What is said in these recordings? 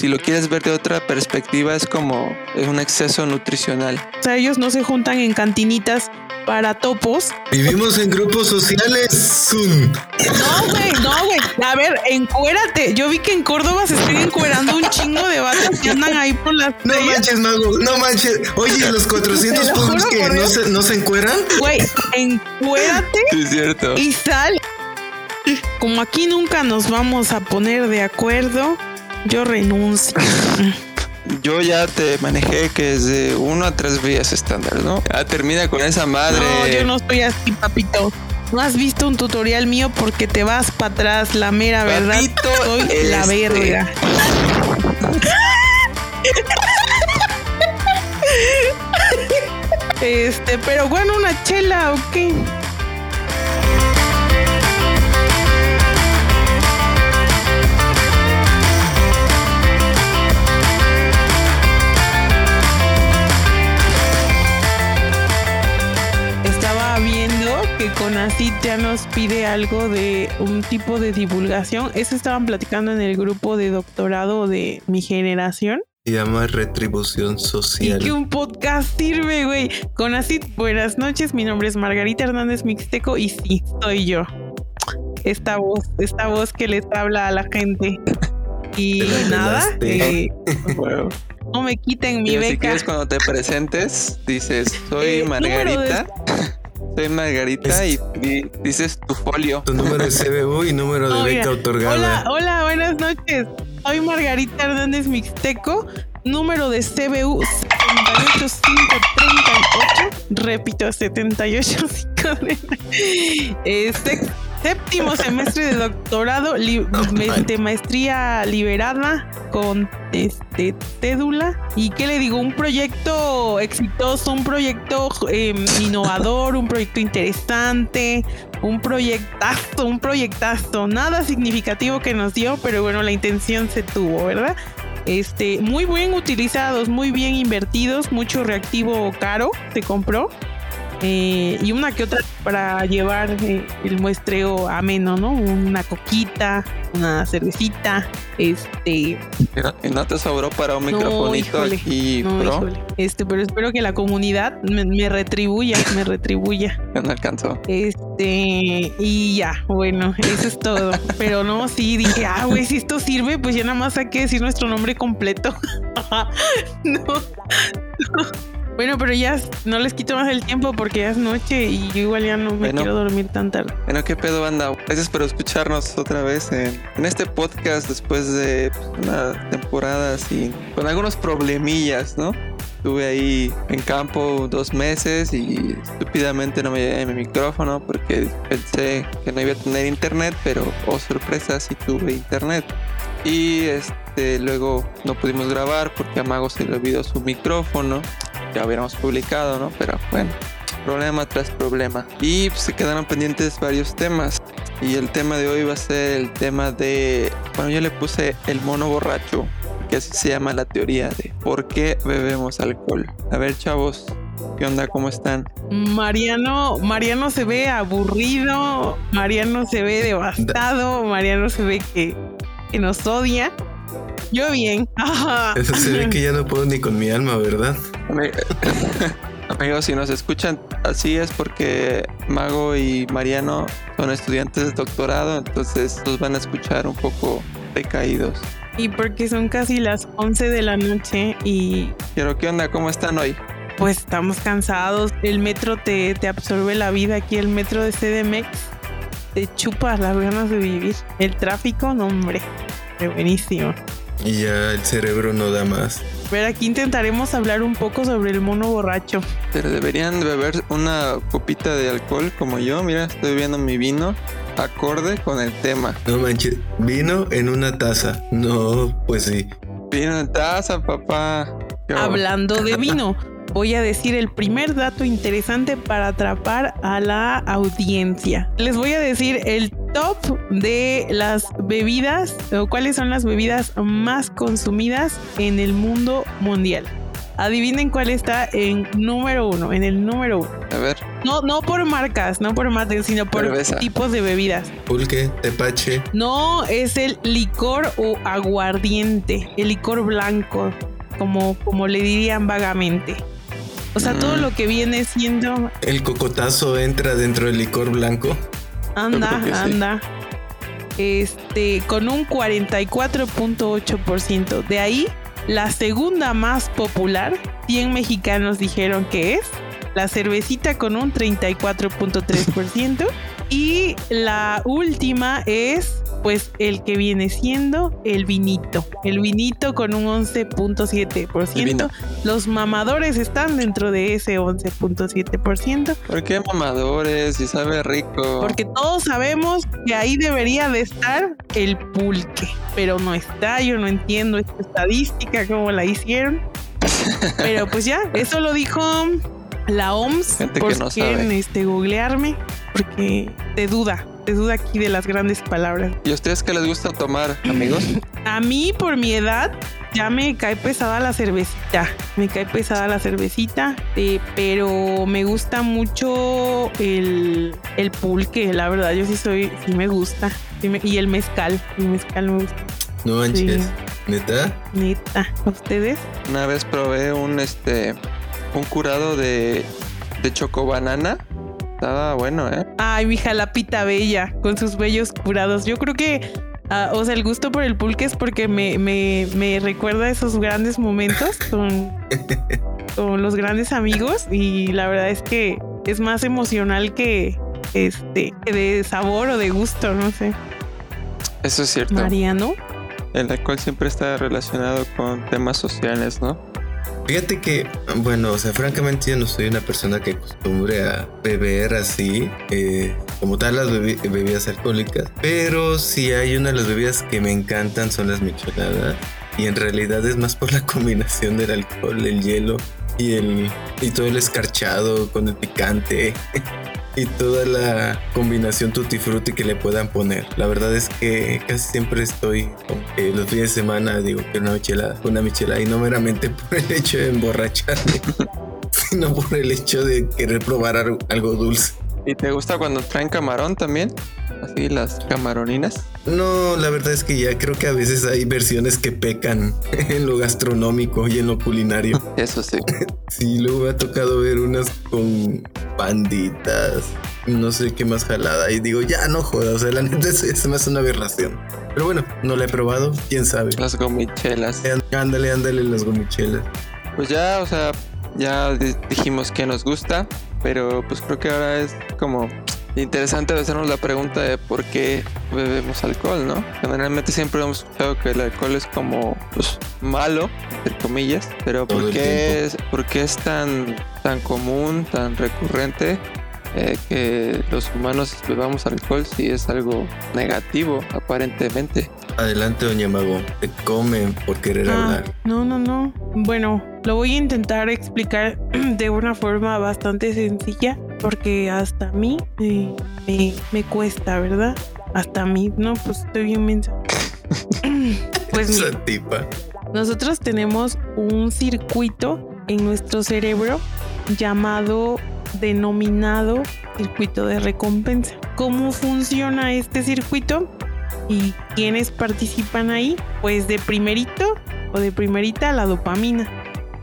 si lo quieres ver de otra perspectiva, es como es un exceso nutricional. O sea, ellos no se juntan en cantinitas para topos. Vivimos en grupos sociales. No, güey, no, güey. A ver, encuérate. Yo vi que en Córdoba se están encuerando un chingo de vatos que andan ahí por las. No manches, mago. No manches. Oye, los 400 puntos que no se, no se encueran. Güey, encuérate. Sí, es cierto. Y sal. Como aquí nunca nos vamos a poner de acuerdo, yo renuncio. Yo ya te manejé que es de uno a tres vías estándar, ¿no? Ya termina con esa madre. No, yo no estoy así, papito. No has visto un tutorial mío porque te vas para atrás, la mera verdad. Papito, Soy la este- verga. Este, pero bueno, una chela o qué. Que Conacit ya nos pide algo de un tipo de divulgación. Eso estaban platicando en el grupo de doctorado de mi generación. Se llama retribución Y social. que un podcast sirve, güey. Conacit, buenas noches. Mi nombre es Margarita Hernández Mixteco y sí, soy yo. Esta voz, esta voz que les habla a la gente. Y nada, eh, no me quiten mi si beca. quieres cuando te presentes, dices, soy Eh, Margarita. Soy Margarita y, y dices tu folio. Tu número de CBU y número de Oh, beca mira. otorgada. Hola, hola, buenas noches. Soy Margarita Hernández Mixteco, número de CBU 78538. Repito, 78538. Eh, sex- séptimo semestre de doctorado, me- de maestría liberada con este cédula. ¿Y qué le digo? Un proyecto exitoso, un proyecto eh, innovador, un proyecto interesante un proyectazo, un proyectazo, nada significativo que nos dio, pero bueno, la intención se tuvo, ¿verdad? Este, muy bien utilizados, muy bien invertidos, mucho reactivo caro se compró. Eh, y una que otra para llevar eh, el muestreo ameno, ¿no? Una coquita, una cervecita, este, Y no- te sobró para un No, microfonito híjole. aquí, no, híjole, este, pero espero que la comunidad me, me retribuya, me retribuya. Ya no alcanzó. Este, y ya, bueno, eso es todo. Pero no, sí, dije, ah, güey, si esto sirve, pues ya nada más hay que decir nuestro nombre completo. no. Bueno, pero ya no les quito más el tiempo porque ya es noche y yo igual ya no me Bueno. quiero dormir tan tarde. Bueno, ¿qué pedo, banda? Gracias por escucharnos otra vez en, en este podcast después de pues, una temporada así, con algunos problemillas, ¿no? Estuve ahí en campo dos meses y estúpidamente no me llevé mi micrófono porque pensé que no iba a tener internet, pero oh sorpresa, sí tuve internet. Y este luego no pudimos grabar porque a Mago se le olvidó su micrófono. Ya hubiéramos publicado, ¿no? Pero bueno, problema tras problema. Y se quedaron pendientes varios temas. Y el tema de hoy va a ser el tema de. Bueno, yo le puse el mono borracho, que así se llama la teoría de por qué bebemos alcohol. A ver, chavos, ¿qué onda? ¿Cómo están? Mariano, Mariano se ve aburrido, Mariano se ve devastado, Mariano se ve que, que nos odia. Yo bien. Eso se ve que ya no puedo ni con mi alma, ¿verdad? Ami- Amigos, si nos escuchan así es porque Mago y Mariano son estudiantes de doctorado, entonces los van a escuchar un poco decaídos. Y porque son casi las 11 de la noche y Pero, ¿qué onda? ¿Cómo están hoy? pues estamos cansados. El metro te, te absorbe la vida. Aquí el metro de CDMX te chupa las ganas de vivir. El tráfico, no hombre. Qué buenísimo. Y ya el cerebro no da más. Pero aquí intentaremos hablar un poco sobre el mono borracho. Pero deberían beber una copita de alcohol como yo. Mira, estoy bebiendo mi vino acorde con el tema. No manches, vino en una taza. No, pues sí. Vino en taza, papá. Yo- Hablando de vino, voy a decir el primer dato interesante para atrapar a la audiencia. Les voy a decir el top de las bebidas o cuáles son las bebidas más consumidas en el mundo mundial. Adivinen cuál está en número uno, en el número uno. A ver, No, no por marcas, no por marcas, sino por Cerveza. tipos de bebidas. Pulque, tepache. No es el licor o aguardiente, el licor blanco, como, como le dirían vagamente. O sea, todo lo que viene siendo El cocotazo entra dentro del licor blanco. Anda, sí. anda. Este, con un 44.8%. De ahí, la segunda más popular, 100 mexicanos dijeron que es la cervecita con un 34.3%. y la última es, pues, el que viene siendo el vinito. El vinito con un El 11.7%. vino. Los mamadores están dentro de ese 11.7%. ¿Por qué mamadores? Y sabe rico. Porque todos sabemos que ahí debería de estar el pulque, pero no está, yo no entiendo esta estadística, cómo la hicieron. Pero pues ya, eso lo dijo la OMS, Gente por que no si quieren sabe. este, googlearme, porque te duda, te duda aquí de las grandes palabras. ¿Y a ustedes qué les gusta tomar, amigos? A mí, por mi edad, ya me cae pesada la cervecita. Me cae pesada la cervecita, eh, pero me gusta mucho el, el pulque, la verdad. Yo sí soy, sí me gusta. Sí me- y el mezcal, el mezcal me gusta. No manches. Sí. ¿Neta? Neta. ¿A ustedes? Una vez probé un este un curado de, de chocobanana. Estaba bueno, ¿eh? Ay, mi jalapita bella, con sus bellos curados. Yo creo que, ah, o sea, el gusto por el pulque es porque me, me, me recuerda esos grandes momentos con, con los grandes amigos y la verdad es que es más emocional que este de sabor o de gusto, no sé. Eso es cierto. Mariano. El alcohol siempre está relacionado con temas sociales, ¿no? Fíjate que, bueno, o sea, francamente yo no soy una persona que acostumbre a beber así, eh, como tal las bebi- bebidas alcohólicas, pero si hay una de las bebidas que me encantan son las micheladas y en realidad es más por la combinación del alcohol, el hielo y el y todo el escarchado con el picante y toda la combinación tutti frutti que le puedan poner. La verdad es que casi siempre estoy los fines de semana digo que una michelada, una michelada y no meramente por el hecho de emborracharme, sino por el hecho de querer probar algo dulce. ¿Y te gusta cuando traen camarón también? Así las camaroninas. No, la verdad es que ya creo que a veces hay versiones que pecan en lo gastronómico y en lo culinario. Eso sí. Sí, luego me ha tocado ver unas con panditas, no sé qué más jalada. Y digo, ya no jodas, o sea, la neta es, es más una aberración. Pero bueno, no la he probado, quién sabe. Las gomichelas. Ándale, ándale las gomichelas. Pues ya, o sea, ya di- dijimos que nos gusta, pero pues creo que ahora es como interesante hacernos la pregunta de por qué bebemos alcohol, ¿no? Generalmente siempre hemos escuchado que el alcohol es como pues malo, entre comillas, pero Todo ¿por qué es, por qué es tan, tan común, tan recurrente? Eh, que los humanos bebamos alcohol si es algo negativo aparentemente Adelante, doña Mago. Te comen por querer Ah, hablar. no, no, no. Bueno, lo voy a intentar explicar de una forma bastante sencilla porque hasta a mí eh, me, me cuesta, ¿verdad? Hasta a mí, no, pues estoy bien mensa. pues mira, Esa tipa. nosotros tenemos un circuito en nuestro cerebro llamado denominado circuito de recompensa. ¿Cómo funciona este circuito? ¿Y quiénes participan ahí? Pues de primerito o de primerita la dopamina.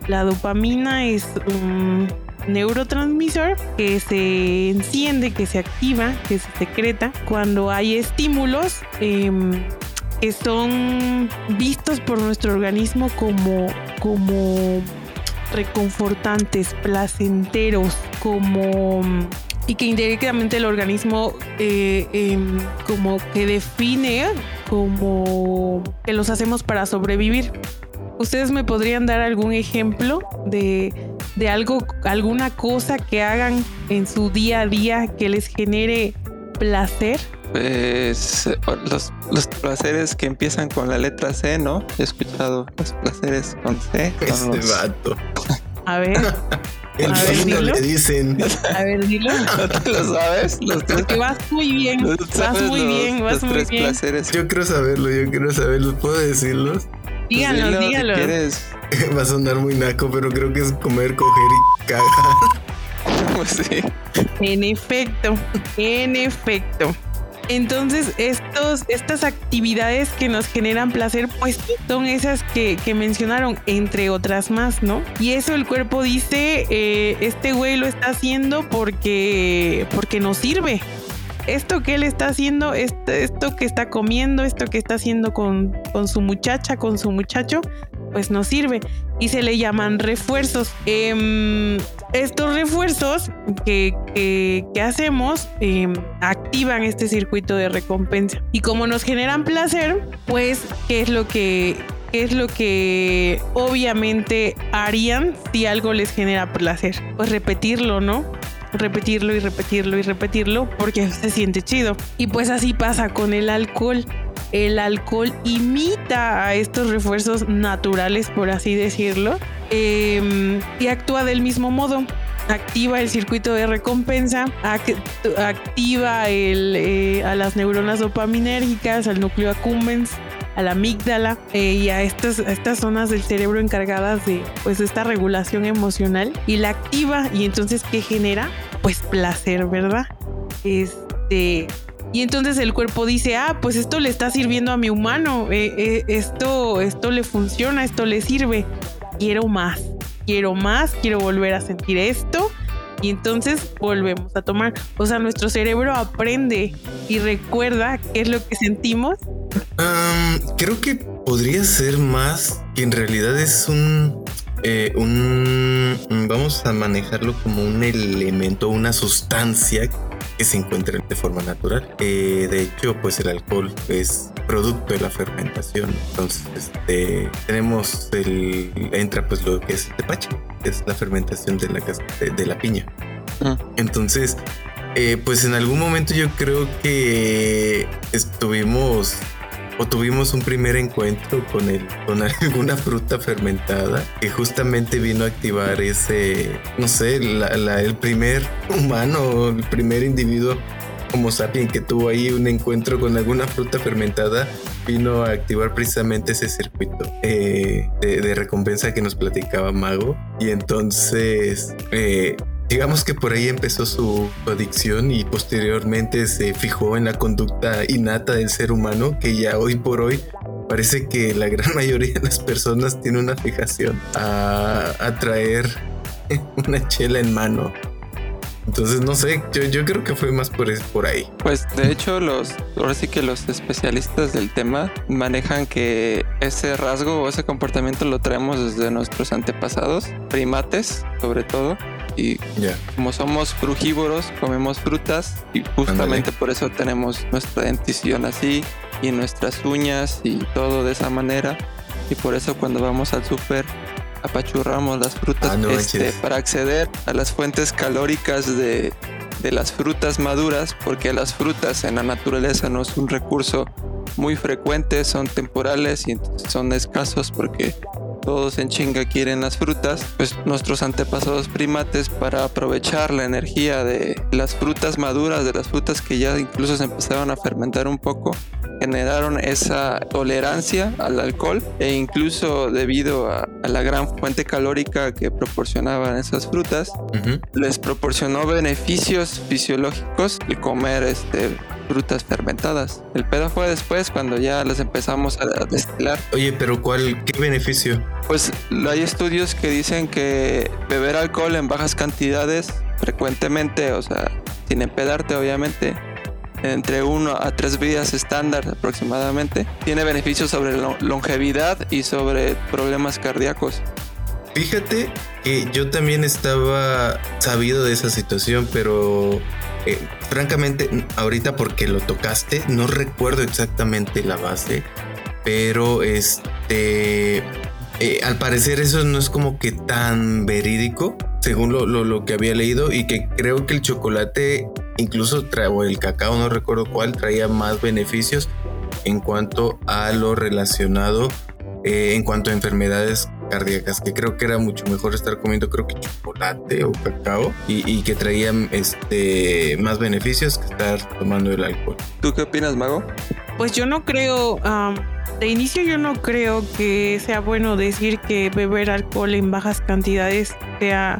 La dopamina es un neurotransmisor que se enciende, que se activa, que se secreta cuando hay estímulos em, que son vistos por nuestro organismo como, como reconfortantes, placenteros, como y que indirectamente el organismo eh, em, como que define como que los hacemos para sobrevivir. ¿Ustedes me podrían dar algún ejemplo de, de algo, alguna cosa que hagan en su día a día que les genere placer? Pues los, los placeres que empiezan con la letra C, ¿no? He escuchado los placeres con C. Este los- vato. A ver, El dilo. le dicen. a ver, dilo. ¿No te lo sabes? Los tres, Porque vas muy bien, vas ¿sabes muy los- bien, vas los muy tres bien. placeres. Yo quiero saberlo, yo quiero saberlo. ¿Puedo decirlos? Pues Díganlo, si díganlo. quieres. Va a sonar muy naco, pero creo que es comer, coger y cagar. Pues sí. En efecto, en efecto. Entonces, estos, estas actividades que nos generan placer, pues son esas que, que mencionaron, entre otras más, ¿no? Y eso el cuerpo dice, eh, este güey lo está haciendo porque, porque nos sirve. Esto que él está haciendo, esto, esto que está comiendo, esto que está haciendo con, con su muchacha, con su muchacho, pues nos sirve y se le llaman refuerzos. Em, estos refuerzos que, que, hacemos em, activan este circuito de recompensa y como nos generan placer, pues qué es lo que qué es lo que obviamente harían si algo les genera placer, pues repetirlo, ¿no? repetirlo y repetirlo y repetirlo porque se siente chido. Y pues así pasa con el alcohol el alcohol imita a estos refuerzos naturales, por así decirlo, em, y actúa del mismo modo. Activa el circuito de recompensa, activa eh, a las neuronas dopaminérgicas, al núcleo accumbens, a la amígdala eh, y a estas, estas zonas del cerebro encargadas de pues esta regulación emocional y la activa y entonces ¿qué genera? Pues placer, ¿verdad? Este, y entonces el cuerpo dice, ah, pues esto le está sirviendo a mi humano, eh, eh, esto, esto le funciona, esto le sirve. Quiero más, quiero más, quiero volver a sentir esto. Y entonces volvemos a tomar. O sea, nuestro cerebro aprende y recuerda qué es lo que sentimos. creo que podría ser más que en realidad es un, eh, un, vamos a manejarlo como un elemento, una sustancia que se encuentran de forma natural. Eh, de hecho, pues el alcohol es producto de la fermentación. Entonces, este, tenemos el, entra pues lo que es el tepache, que es la fermentación de la, de, la piña. Ah. Entonces, eh, pues en algún momento yo creo que estuvimos o tuvimos un primer encuentro con, el, con alguna fruta fermentada que justamente vino a activar ese, no sé, el primer humano, el primer individuo como sapien que tuvo ahí un encuentro con alguna fruta fermentada vino a activar precisamente ese circuito eh, de, recompensa que nos platicaba Mago. Y entonces eh, Digamos que por ahí empezó su adicción y posteriormente se fijó en la conducta innata del ser humano que ya hoy por hoy parece que la gran mayoría de las personas tiene una fijación a, traer una chela en mano. Entonces, no sé, yo, yo creo que fue más por, por ahí. Pues de hecho, los, ahora sí que los especialistas del tema manejan que ese rasgo o ese comportamiento lo traemos desde nuestros antepasados, primates sobre todo, y como somos frugívoros, comemos frutas y justamente por eso tenemos nuestra dentición así y nuestras uñas y todo de esa manera. Y por eso cuando vamos al súper apachurramos las frutas ah, este, para acceder a las fuentes calóricas de, de las frutas maduras, porque las frutas en la naturaleza no es un recurso muy frecuente, son temporales y son escasos porque todos en chinga quieren las frutas, pues nuestros antepasados primates para aprovechar la energía de las frutas maduras, de las frutas que ya incluso se empezaron a fermentar un poco, generaron esa tolerancia al alcohol e incluso debido a, la gran fuente calórica que proporcionaban esas frutas, les proporcionó beneficios fisiológicos el comer este frutas fermentadas. El pedo fue después cuando ya las empezamos a destilar. Oye, pero ¿cuál qué beneficio? Pues hay estudios que dicen que beber alcohol en bajas cantidades frecuentemente, o sea, sin empedarte obviamente, entre uno a tres vidas estándar aproximadamente, tiene beneficios sobre longevidad y sobre problemas cardíacos. Fíjate que yo también estaba sabido de esa situación, pero eh, francamente, ahorita porque lo tocaste, no recuerdo exactamente la base, pero este, eh, al parecer eso no es como que tan verídico, según lo, lo, que había leído, y que creo que el chocolate, incluso o el cacao, no recuerdo cuál, traía más beneficios en cuanto a lo relacionado, eh, en cuanto a enfermedades cardíacas, que creo que era mucho mejor estar comiendo creo que chocolate o cacao y, que traían este más beneficios que estar tomando el alcohol. ¿Tú qué opinas, Mago? Pues yo no creo, de inicio yo no creo que sea bueno decir que beber alcohol en bajas cantidades sea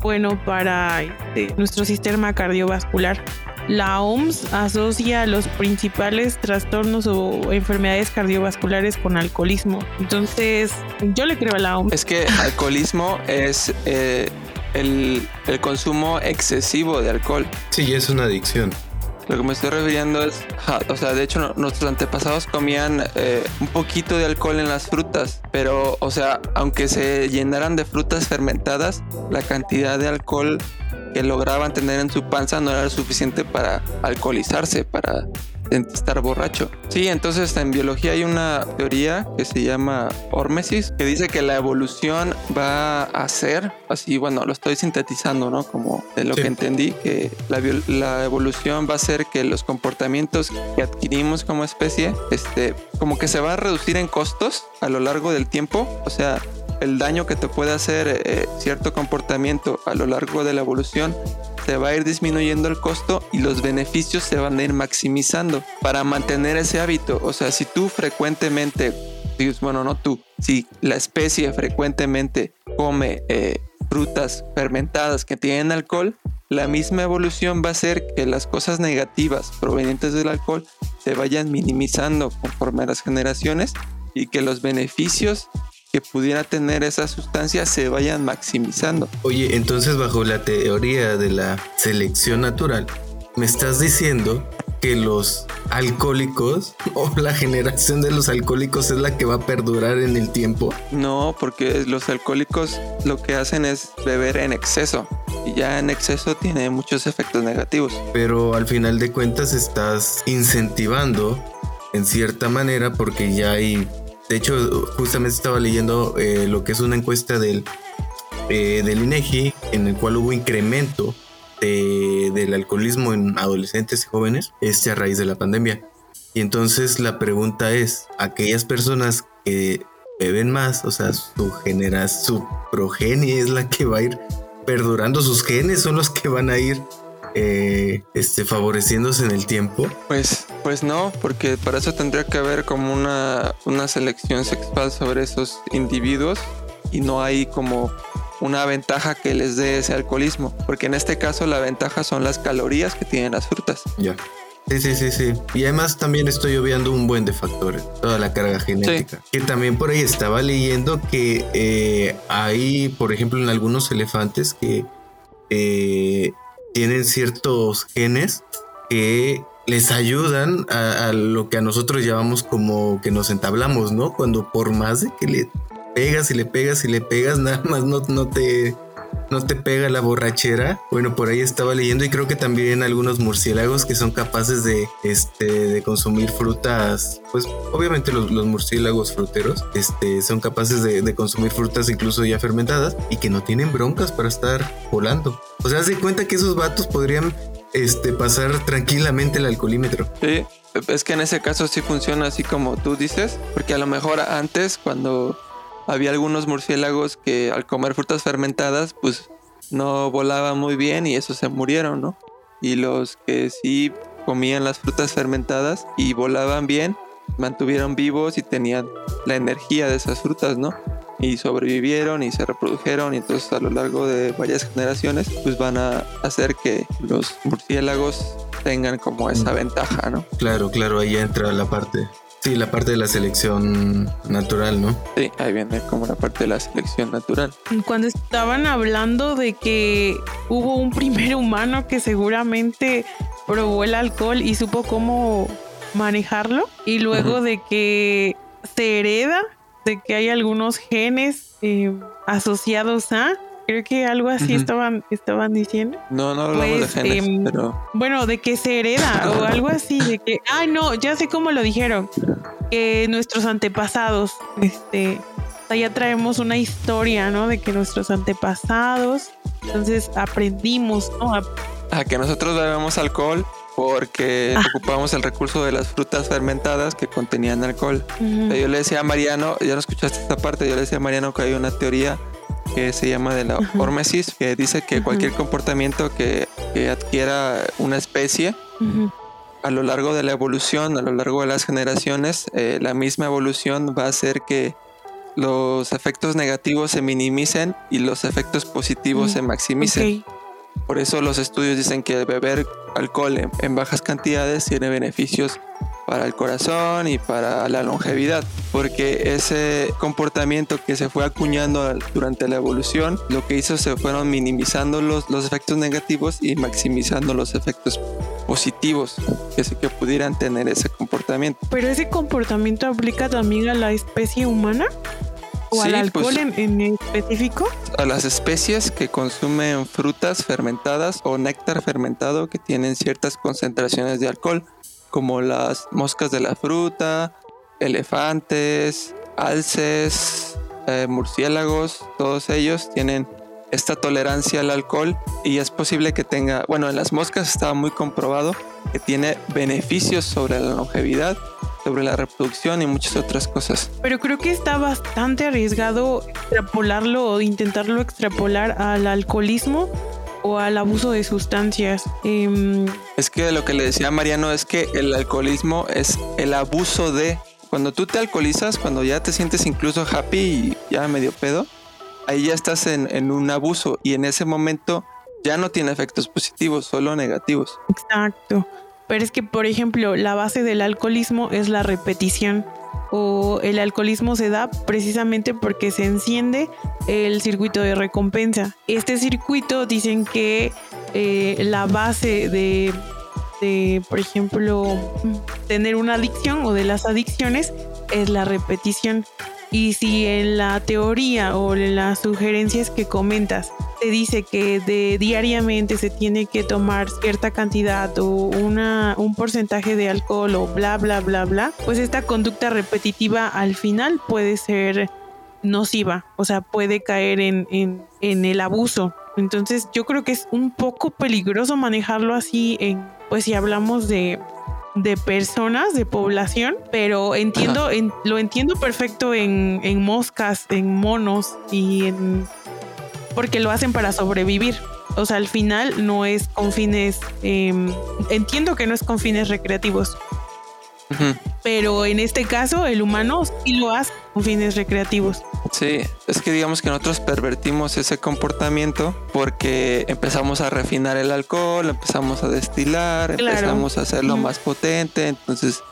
bueno para este, nuestro sistema cardiovascular. La OMS asocia los principales trastornos o enfermedades cardiovasculares con alcoholismo. Entonces, yo le creo a la OMS. Es que alcoholismo es eh, el, el consumo excesivo de alcohol. Sí, es una adicción. Lo que me estoy refiriendo es, ja, o sea, de hecho no- nuestros antepasados comían eh, un poquito de alcohol en las frutas, pero, o sea, aunque se llenaran de frutas fermentadas, la cantidad de alcohol que lograban tener en su panza no era suficiente para alcoholizarse, para estar borracho. Sí, entonces en biología hay una teoría que se llama hormesis, que dice que la evolución va a hacer, así, bueno, lo estoy sintetizando, ¿no? Como de lo Sí. que entendí, que la, la evolución va a hacer que los comportamientos que adquirimos como especie, este, como que se va a reducir en costos a lo largo del tiempo, o sea, el daño que te puede hacer eh, cierto comportamiento a lo largo de la evolución se va a ir disminuyendo el costo y los beneficios se van a ir maximizando para mantener ese hábito. O sea, si tú frecuentemente, bueno, no tú, si la especie frecuentemente come eh, frutas fermentadas que tienen alcohol, la misma evolución va a hacer que las cosas negativas provenientes del alcohol se vayan minimizando conforme a las generaciones y que los beneficios que pudiera tener esa sustancia se vayan maximizando. Oye, entonces bajo la teoría de la selección natural, me estás diciendo que los alcohólicos o la generación de los alcohólicos es la que va a perdurar en el tiempo. No, porque los alcohólicos lo que hacen es beber en exceso y ya en exceso tiene muchos efectos negativos. Pero al final de cuentas estás incentivando en cierta manera porque ya hay... De hecho, justamente estaba leyendo eh, lo que es una encuesta del, eh, del INEGI en el cual hubo incremento de- del alcoholismo en adolescentes y jóvenes este a raíz de la pandemia. Y entonces la pregunta es, aquellas personas que beben más, o sea, su genera, su progenie es la que va a ir perdurando, sus genes son los que van a ir eh, este, favoreciéndose en el tiempo. Pues, pues no, porque para eso tendría que haber como una, una selección sexual sobre esos individuos y no hay como una ventaja que les dé ese alcoholismo, porque en este caso la ventaja son las calorías que tienen las frutas. Ya. Sí, sí, sí, sí. Y además también estoy obviando un buen de factores, toda la carga genética. Que también por ahí estaba leyendo que eh, hay, por ejemplo, en algunos elefantes que eh, tienen ciertos genes que les ayudan a, lo que a nosotros llamamos como que nos entablamos, ¿no? Cuando por más de que le pegas y le pegas y le pegas, nada más no, no te no te pega la borrachera. Bueno, por ahí estaba leyendo y creo que también algunos murciélagos que son capaces de, este, de consumir frutas, pues obviamente los, los murciélagos fruteros este, son capaces de, de consumir frutas incluso ya fermentadas y que no tienen broncas para estar volando. O sea, de cuenta que esos vatos podrían este, pasar tranquilamente el alcoholímetro. Sí, es que en ese caso sí funciona así como tú dices, porque a lo mejor antes cuando había algunos murciélagos que al comer frutas fermentadas pues no volaban muy bien y eso se murieron, ¿no? Y los que sí comían las frutas fermentadas y volaban bien, mantuvieron vivos y tenían la energía de esas frutas, ¿no? Y sobrevivieron y se reprodujeron y entonces a lo largo de varias generaciones pues van a hacer que los murciélagos tengan como esa ventaja, ¿no? Claro, claro, ahí entra la parte. Sí, la parte de la selección natural, ¿no? Sí, ahí viene como la parte de la selección natural. Cuando estaban hablando de que hubo un primer humano que seguramente probó el alcohol y supo cómo manejarlo, y luego de que se hereda, de que hay algunos genes eh, asociados a, creo que algo así estaban, estaban diciendo. No, no hablamos Pues, de genes, em, pero Bueno, de que se hereda o algo así, de que, ay no, ya sé cómo lo dijeron, que nuestros antepasados, este, ya traemos una historia, ¿no? De que nuestros antepasados, entonces aprendimos, ¿no? A- a que nosotros bebemos alcohol porque Ah. ocupamos el recurso de las frutas fermentadas que contenían alcohol. Yo le decía a Mariano, ya no escuchaste esta parte, yo le decía a Mariano que hay una teoría que se llama de la hormesis, que dice que cualquier comportamiento que, que adquiera una especie a lo largo de la evolución, a lo largo de las generaciones, eh, la misma evolución va a hacer que los efectos negativos se minimicen y los efectos positivos Mm, se maximicen. Por eso los estudios dicen que beber alcohol en, en bajas cantidades tiene beneficios para el corazón y para la longevidad, porque ese comportamiento que se fue acuñando durante la evolución, lo que hizo se fueron minimizando los, los efectos negativos y maximizando los efectos positivos que, se- que pudieran tener ese comportamiento. Pero ese comportamiento aplica también a la especie humana o Sí, al alcohol pues- en, en específico. A las especies que consumen frutas fermentadas o néctar fermentado que tienen ciertas concentraciones de alcohol, como las moscas de la fruta, elefantes, alces, eh, murciélagos, todos ellos tienen esta tolerancia al alcohol y es posible que tenga, bueno, en las moscas está muy comprobado que tiene beneficios sobre la longevidad, sobre la reproducción y muchas otras cosas. Pero creo que está bastante arriesgado extrapolarlo o intentarlo extrapolar al alcoholismo o al abuso de sustancias. Em, Es que lo que le decía Mariano es que el alcoholismo es el abuso de... Cuando tú te alcoholizas, cuando ya te sientes incluso happy y ya medio pedo, ahí ya estás en, en un abuso y en ese momento ya no tiene efectos positivos, solo negativos. exacto. Pero es que, por ejemplo, la base del alcoholismo es la repetición. O el alcoholismo se da precisamente porque se enciende el circuito de recompensa. Este circuito dicen que eh, la base de, de, por ejemplo, tener una adicción o de las adicciones es la repetición. Y si en la teoría o en las sugerencias que comentas te dice que de diariamente se tiene que tomar cierta cantidad o una, un porcentaje de alcohol o bla, bla, bla, bla, pues esta conducta repetitiva al final puede ser nociva, o sea, puede caer en, en, en el abuso. Entonces yo creo que es un poco peligroso manejarlo así en, pues si hablamos de, de personas, de población, pero entiendo, en- lo entiendo perfecto en, en moscas, en monos y en porque lo hacen para sobrevivir. O sea, al final no es con fines, em, entiendo que no es con fines recreativos, pero en este caso el humano sí lo hace con fines recreativos. Sí, es que digamos que nosotros pervertimos ese comportamiento porque empezamos a refinar el alcohol, empezamos a destilar, Claro. empezamos a hacerlo más potente, entonces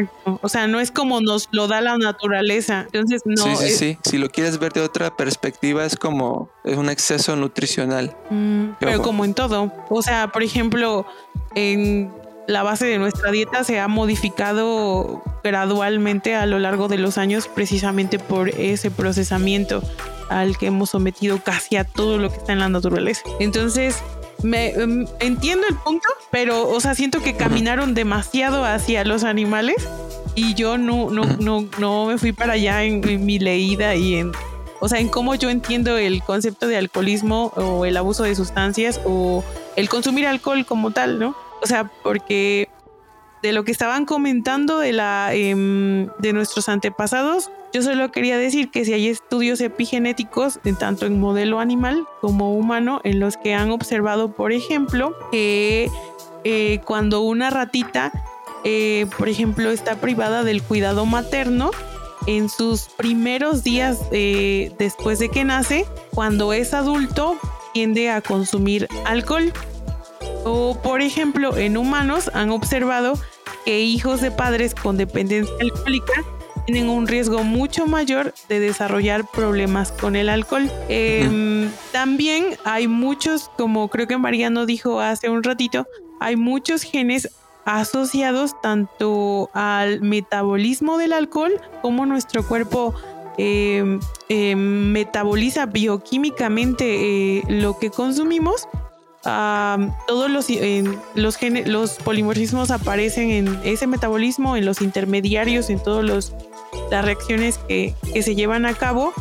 Exacto. O sea, no es como nos lo da la naturaleza. Entonces, no. sí, sí, es- sí. Si lo quieres ver de otra perspectiva, es como es un exceso nutricional. Mm, pero Ojo. como en todo. O sea, por ejemplo, en la base de nuestra dieta se ha modificado gradualmente a lo largo de los años precisamente por ese procesamiento al que hemos sometido casi a todo lo que está en la naturaleza. Entonces, me em, entiendo el punto, pero o sea, siento que caminaron demasiado hacia los animales y yo no no no no me fui para allá en, en mi leída y en o sea, en cómo yo entiendo el concepto de alcoholismo o el abuso de sustancias o el consumir alcohol como tal, ¿no? O sea, porque de lo que estaban comentando de la em, de nuestros antepasados, yo solo quería decir que si hay estudios epigenéticos, en tanto en modelo animal como humano, en los que han observado, por ejemplo, que eh, cuando una ratita, eh, por ejemplo, está privada del cuidado materno, en sus primeros días eh, después de que nace, cuando es adulto, tiende a consumir alcohol. O, por ejemplo, en humanos han observado que hijos de padres con dependencia alcohólica tienen un riesgo mucho mayor de desarrollar problemas con el alcohol. Eh, También hay muchos, como creo que Mariano dijo hace un ratito, hay muchos genes asociados tanto al metabolismo del alcohol como nuestro cuerpo eh, eh, metaboliza bioquímicamente eh, lo que consumimos. Todos los, los, los polimorfismos aparecen en ese metabolismo, en los intermediarios, en todas las reacciones que, que se llevan a cabo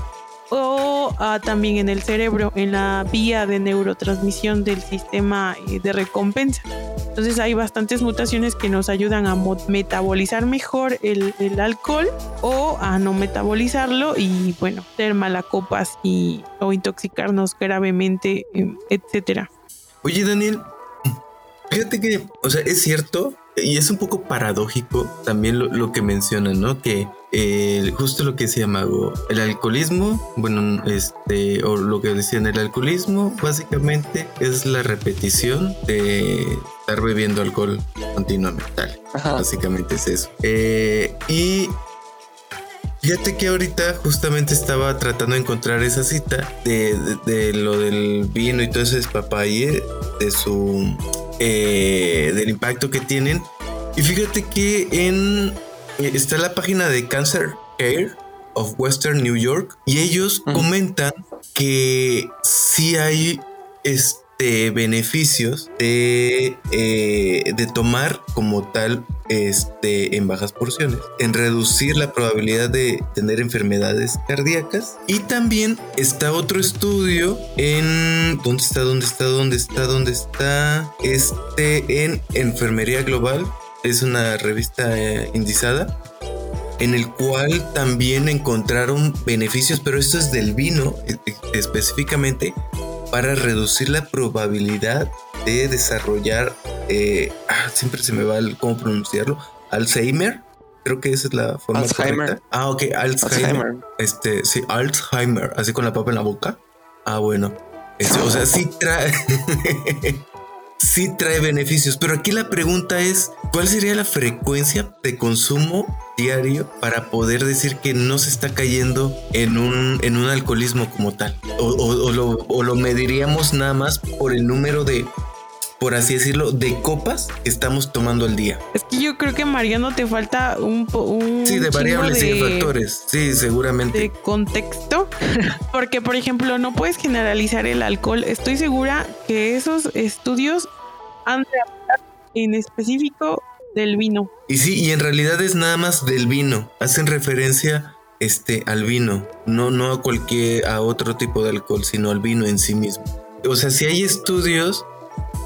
o ah, también en el cerebro, en la vía de neurotransmisión del sistema eh, de recompensa. Entonces hay bastantes mutaciones que nos ayudan a metabolizar mejor el, el alcohol o a no metabolizarlo y bueno, ser malacopas y, o intoxicarnos gravemente, em, etcétera. Oye, Daniel, fíjate que, o sea, es cierto y es un poco paradójico también lo, lo que mencionan, ¿no? Que justo lo que decía Mago, el alcoholismo, bueno, este, o lo que decían, el alcoholismo básicamente es la repetición de estar bebiendo alcohol continuamente. tal. Básicamente es eso. Eh, y fíjate que ahorita justamente estaba tratando de encontrar esa cita de, de- de lo del vino y todo ese despapalle, de su. eh, del impacto que tienen. Y fíjate que en. Está la página de Cancer Care of Western New York y ellos comentan que sí hay este beneficios de, eh, de tomar como tal este en bajas porciones en reducir la probabilidad de tener enfermedades cardíacas. Y también está otro estudio en dónde está dónde está dónde está dónde está este en enfermería global es una revista eh, indizada en el cual también encontraron beneficios, pero esto es del vino e- e- específicamente para reducir la probabilidad de desarrollar, eh, ah, siempre se me va el, cómo pronunciarlo, Alzheimer, creo que esa es la forma Alzheimer. correcta. Ah, ok, Alzheimer. Alzheimer. Este, sí, Alzheimer, así con la papa en la boca. Ah, bueno. Este, o sea, sí trae. sí trae beneficios. Pero aquí la pregunta es: ¿cuál sería la frecuencia de consumo diario para poder decir que no se está cayendo en un, en un alcoholismo como tal? O, lo, o lo mediríamos nada más por el número de, por así decirlo, de copas que estamos tomando al día. Es que yo creo que Mariano te falta un, Sí, de variables y de- de factores. Sí, seguramente. de contexto, porque por ejemplo no puedes generalizar el alcohol. Estoy segura que esos estudios han de hablar en específico del vino. Y sí, y en realidad es nada más del vino. Hacen referencia este al vino, no no a cualquier a otro tipo de alcohol, sino al vino en sí mismo. O sea, si hay estudios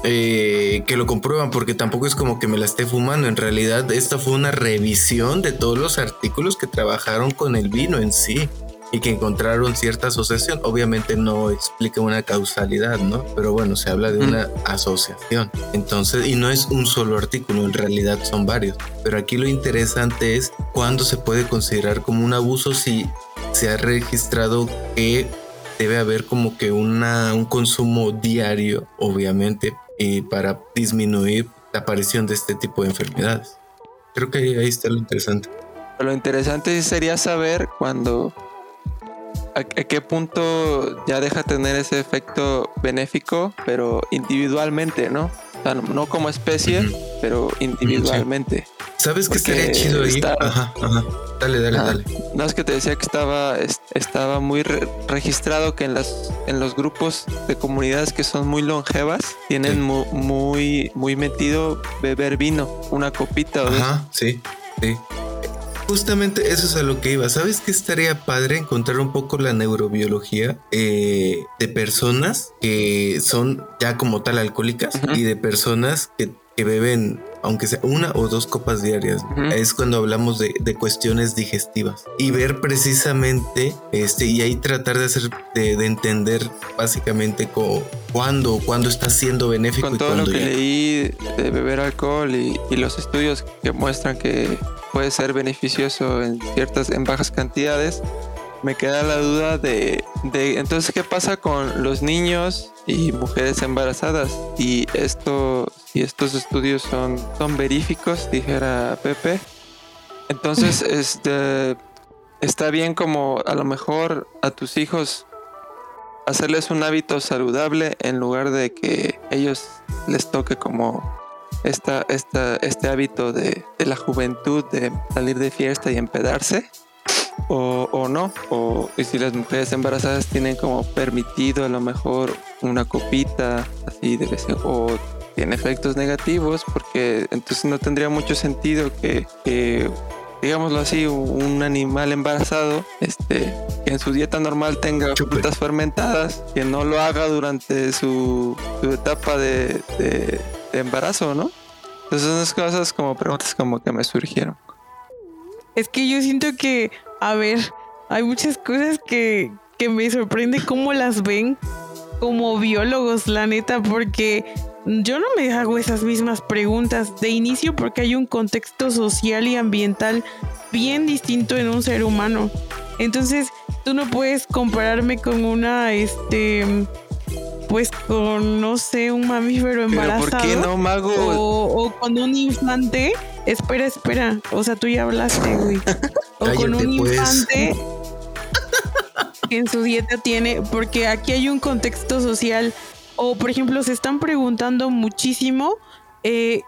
eh, que lo comprueban, porque tampoco es como que me la esté fumando. En realidad, esta fue una revisión de todos los artículos que trabajaron con el vino en sí y que encontraron cierta asociación. Obviamente no explica una causalidad, ¿no? Pero bueno, se habla de Mm. una asociación. Entonces, y no es un solo artículo, en realidad son varios. Pero aquí lo interesante es cuándo se puede considerar como un abuso si se ha registrado que debe haber como que una, un consumo diario, obviamente, y para disminuir la aparición de este tipo de enfermedades. Creo que ahí, está lo interesante. Lo interesante sería saber cuando a, a qué punto ya deja tener ese efecto benéfico, pero individualmente, ¿no? Sea, no, como especie, pero individualmente. ¿Sabes qué estaría chido ahí? está- Ajá, ajá. Dale, dale, dale. No es que te decía que estaba, es- estaba muy re- registrado que en las en los grupos de comunidades que son muy longevas tienen Sí. mu- muy muy metido beber vino, una copita o dos. Ajá, sí, sí. Justamente eso es a lo que iba. ¿Sabes qué estaría padre encontrar un poco la neurobiología eh, de personas que son ya como tal alcohólicas y de personas que, que beben, aunque sea una o dos copas diarias? Es cuando hablamos de, de cuestiones digestivas y ver precisamente este y ahí tratar de hacer de, de entender básicamente cuándo, cuándo está siendo benéfico Con y todo lo que ya. leí de beber alcohol y, y los estudios que muestran que puede ser beneficioso en ciertas, en bajas cantidades, me queda la duda de, de entonces qué pasa con los niños y mujeres embarazadas y esto, si estos estudios son, son veríficos, dijera Pepe, entonces este está bien como a lo mejor a tus hijos hacerles un hábito saludable en lugar de que ellos les toque como esta, esta, este hábito de, de la juventud de salir de fiesta y empedarse o, o no o y si las mujeres embarazadas tienen como permitido a lo mejor una copita así de vez en- o tiene efectos negativos porque entonces no tendría mucho sentido que, que digámoslo así un animal embarazado este que en su dieta normal tenga Chupe. frutas fermentadas que no lo haga durante su, su etapa de, de- de embarazo no entonces son esas cosas como preguntas como que me surgieron Es que yo siento que, a ver, hay muchas cosas que, que me sorprende cómo las ven. Como biólogos, la neta, porque yo no me hago esas mismas preguntas de inicio porque hay un contexto social y ambiental bien distinto en un ser humano. Entonces, tú no puedes compararme con una, este, pues con, no sé, un mamífero embarazado. ¿Por qué no, mago? O, con un infante. Espera, espera. O sea, tú ya hablaste, güey. O con un pues. infante que en su dieta tiene, porque aquí hay un contexto social. O, por ejemplo, se están preguntando muchísimo eh,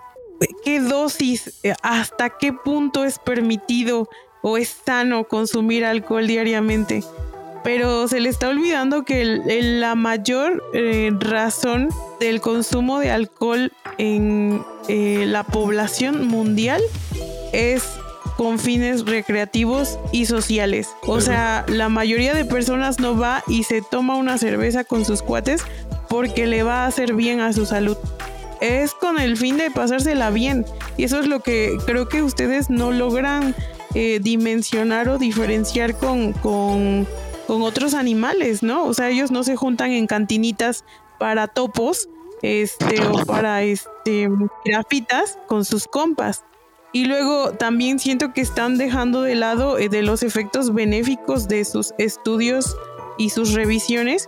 qué dosis, eh, hasta qué punto es permitido o es sano consumir alcohol diariamente. Pero se le está olvidando que la mayor eh, razón del consumo de alcohol en la población mundial es con fines recreativos y sociales. O sea, la mayoría de personas no va y se toma una cerveza con sus cuates porque le va a hacer bien a su salud. Es con el fin de pasársela bien. Y eso es lo que creo que ustedes no logran eh, dimensionar o diferenciar con, con, otros animales, ¿no? O sea, ellos no se juntan en cantinitas para topos este, o para este, grafitas con sus compas. Y luego también siento que están dejando de lado eh, de los efectos benéficos de sus estudios y sus revisiones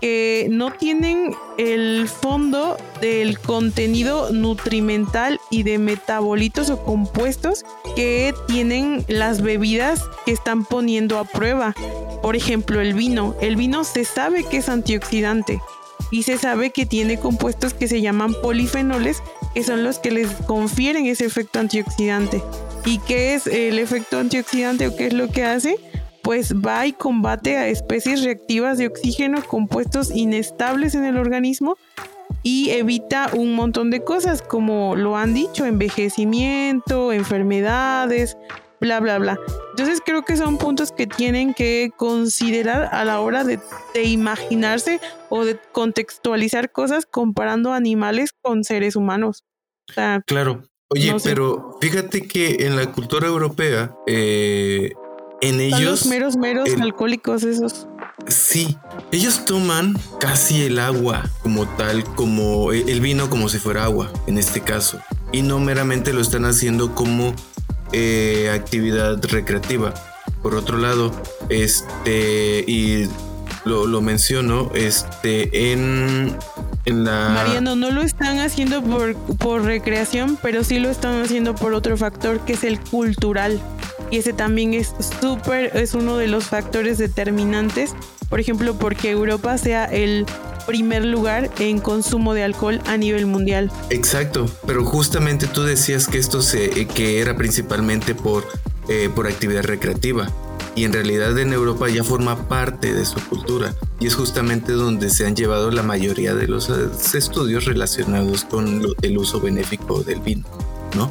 que no tienen el fondo del contenido nutrimental y de metabolitos o compuestos que tienen las bebidas que están poniendo a prueba. Por ejemplo, el vino. El vino se sabe que es antioxidante y se sabe que tiene compuestos que se llaman polifenoles, que son los que les confieren ese efecto antioxidante. ¿Y qué es el efecto antioxidante o qué es lo que hace? pues va y combate a especies reactivas de oxígeno, compuestos inestables en el organismo y evita un montón de cosas como lo han dicho, envejecimiento, enfermedades, bla, bla, bla. Entonces creo que son puntos que tienen que considerar a la hora de, imaginarse o de contextualizar cosas comparando animales con seres humanos. claro. Oye, pero fíjate que en la cultura europea, eh, en ellos. los meros, meros alcohólicos esos. Sí, ellos toman casi el agua como tal, como el vino como si fuera agua, en este caso. Y no meramente lo están haciendo como eh, actividad recreativa. Por otro lado, este, y lo, menciono, este, en, en la... Mariano, no lo están haciendo por, por recreación, pero sí lo están haciendo por otro factor que es el cultural y ese también es súper, es uno de los factores determinantes, por ejemplo, porque Europa sea el primer lugar en consumo de alcohol a nivel mundial. Exacto, pero justamente tú decías que esto se, que era principalmente por, eh, por actividad recreativa y en realidad en Europa ya forma parte de su cultura y es justamente donde se han llevado la mayoría de los eh, estudios relacionados con el uso benéfico del vino, ¿no?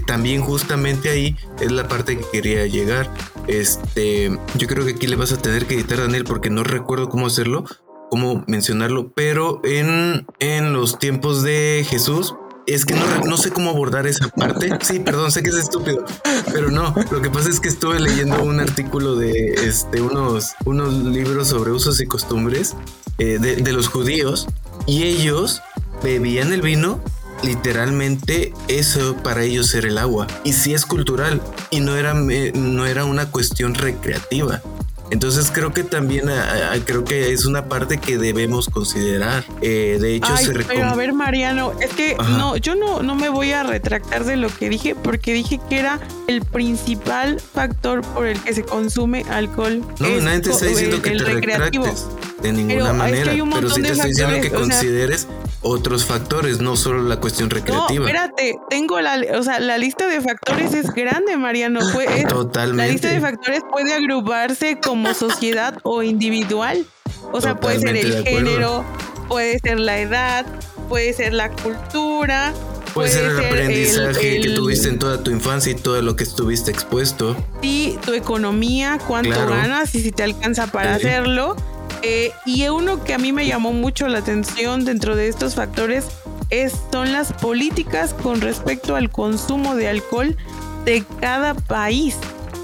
también justamente ahí es la parte que quería llegar. Este, yo creo que aquí le vas a tener que editar, Daniel, porque no recuerdo cómo hacerlo, cómo mencionarlo, pero en, en los tiempos de Jesús, es que no, no, sé cómo abordar esa parte. Sí, perdón, sé que es estúpido, pero no. Lo que pasa es que estuve leyendo un artículo de este, unos, unos libros sobre usos y costumbres eh, de, de, los judíos y ellos bebían el vino literalmente eso para ellos era el agua. Y sí es cultural y no era, no era una cuestión recreativa. Entonces creo que también creo que es una parte que debemos considerar. Eh, de hecho, se Pero a ver, Mariano, es que no, yo no, no me voy a retractar de lo que dije, porque dije que era el principal factor por el que se consume alcohol. No, nadie te está diciendo que te recreativo. De ninguna manera. pero sí te estoy diciendo que consideres otros factores, no solo la cuestión recreativa. No, espérate, tengo la, o sea, la lista de factores es grande, Mariano. Totalmente. La lista de factores puede agruparse como sociedad o individual. O sea, puede ser el género, puede ser la edad, puede ser la cultura. Puede, ser el aprendizaje que tuviste en toda tu infancia y todo lo que estuviste expuesto. Y tu economía, cuánto ganas y si te alcanza para hacerlo eh, y uno que a mí me llamó mucho la atención dentro de estos factores es, son las políticas con respecto al consumo de alcohol de cada país.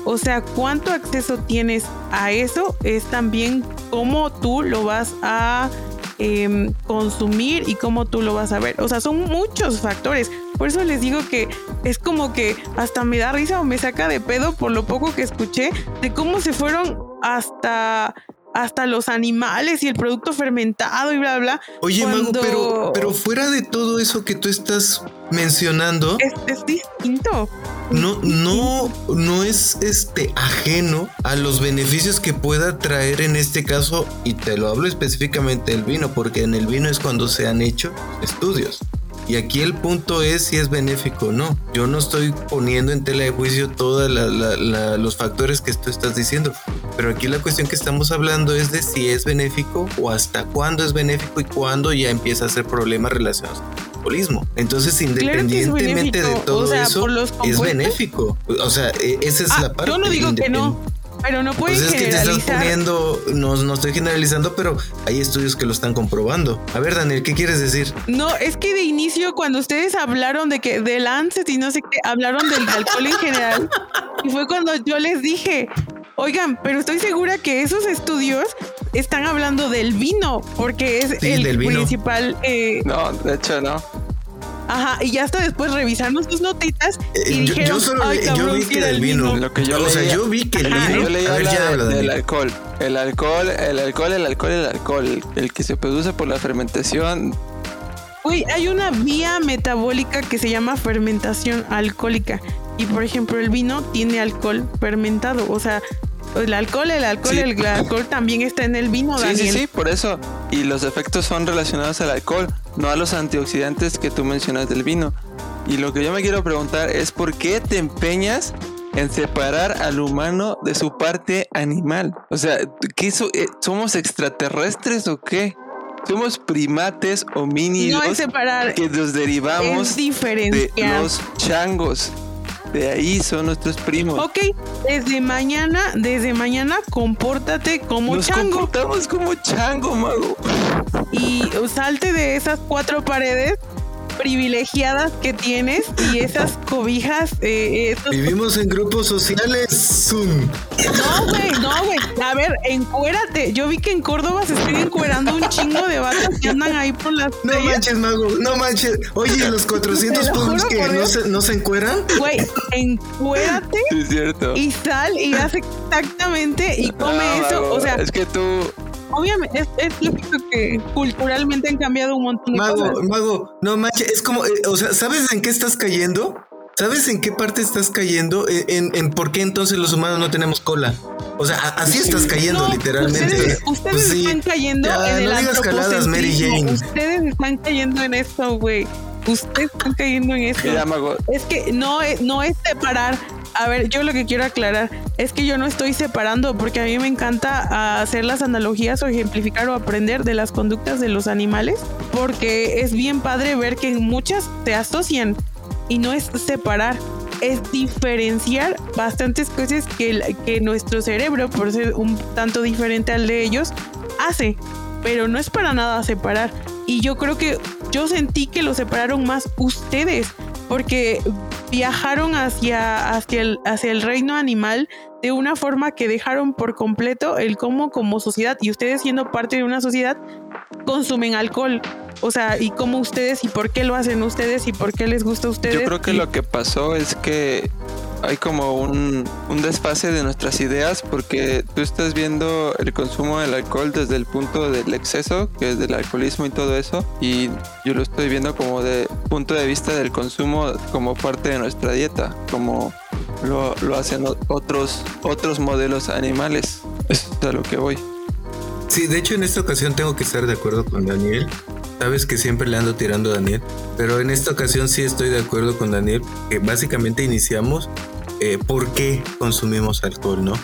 O sea, cuánto acceso tienes a eso es también cómo tú lo vas a em, consumir y cómo tú lo vas a ver. O sea, son muchos factores. Por eso les digo que es como que hasta me da risa o me saca de pedo por lo poco que escuché de cómo se fueron hasta hasta los animales y el producto fermentado y bla bla. Oye, Mago, pero, pero fuera de todo eso que tú estás mencionando. Es, distinto. No, no, no es este ajeno a los beneficios que pueda traer en este caso, y te lo hablo específicamente del vino, porque en el vino es cuando se han hecho estudios. Y aquí el punto es si es benéfico o no. Yo no estoy poniendo en tela de juicio todos los factores que tú estás diciendo, pero aquí la cuestión que estamos hablando es de si es benéfico o hasta cuándo es benéfico y cuándo ya empieza a ser problemas relacionados. Entonces, independientemente de todo eso, es benéfico. O sea, e, esa es ah, la parte. Yo no digo que no pero no puedes pues generalizar. no, no estoy generalizando, pero hay estudios que lo están comprobando. A ver, Daniel, ¿qué quieres decir? No, es que de inicio, cuando ustedes hablaron de que del Lancet y no sé qué, hablaron del alcohol en general. y fue cuando yo les dije, oigan, pero estoy segura que esos estudios están hablando del vino, porque es el principal. Eh, no, de hecho no. Ajá, y ya hasta después revisarnos tus notitas y eh, yo, dijeron, yo solo yo vi que era el vino. Lo que yo o sea, yo vi que el vino. Yo leí a ver, ya habla del alcohol. El alcohol, el alcohol, el alcohol, el alcohol, el que se produce por la fermentación. Uy, hay una vía metabólica que se llama fermentación alcohólica. Y por ejemplo, el vino tiene alcohol fermentado. O sea, el alcohol, el alcohol, el alcohol también está en el vino, sí, Daniel. Sí, sí, por eso. Y los efectos son relacionados al alcohol, no a los antioxidantes que tú mencionas del vino. Y lo que yo me quiero preguntar es por qué te empeñas en separar al humano de su parte animal. O sea, ¿qué eh, ¿somos extraterrestres o qué? Somos primates homínidos no es separar, que nos derivamos de los changos. De ahí son nuestros primos. Ok, desde mañana, desde mañana compórtate como Nos chango. comportamos como chango, mago. Y salte de esas cuatro paredes privilegiadas que tienes y esas cobijas. Eh, Vivimos en grupos sociales. Zoom. No, güey, no, güey. A ver, encuérate. Yo vi que en Córdoba se están encuerando un chingo de vatos que andan ahí por las. No manches, mago, no manches. Oye, los 400 puntos que no se, no se encueran. Güey, encuérate. es cierto. Y sal y haz exactamente y come eso. o sea, es que tú obviamente es, es lógico que culturalmente han cambiado un montón de mago, cosas. Mago, no manches, es como, eh, o sea, ¿sabes en qué estás cayendo? ¿Sabes en qué parte estás cayendo? Eh, En, en, por qué entonces los humanos no tenemos cola. O sea, así estás cayendo literalmente. Ustedes, ustedes pues están cayendo en el no digas caladas, Mary Jane. Ustedes están cayendo en esto, güey. Ustedes están cayendo en esto. Es que no, no es separar a ver, yo lo que quiero aclarar es que yo no estoy separando porque a mí me encanta hacer las analogías o ejemplificar o aprender de las conductas de los animales porque es bien padre ver que muchas se asocian y no es separar, es diferenciar bastantes cosas que, que nuestro cerebro, por ser un tanto diferente al de ellos, hace, pero no es para nada separar. Y yo creo que yo sentí que lo separaron más ustedes porque viajaron hacia, hacia, el, hacia el reino animal de una forma que dejaron por completo el cómo como sociedad y ustedes siendo parte de una sociedad consumen alcohol. O sea, y cómo ustedes y por qué lo hacen ustedes y por qué les gusta a ustedes. Yo creo que lo que pasó es que hay como un, un, desfase de nuestras ideas porque tú estás viendo el consumo del alcohol desde el punto del exceso, que es del alcoholismo y todo eso, y yo lo estoy viendo como de punto de vista del consumo como parte de nuestra dieta, como lo, lo hacen otros, otros modelos animales. Eso es a lo que voy. Sí, de hecho en esta ocasión tengo que estar de acuerdo con Daniel. Sabes que siempre le ando tirando a Daniel, pero en esta ocasión sí estoy de acuerdo con Daniel, que básicamente iniciamos eh, por qué consumimos alcohol, ¿no?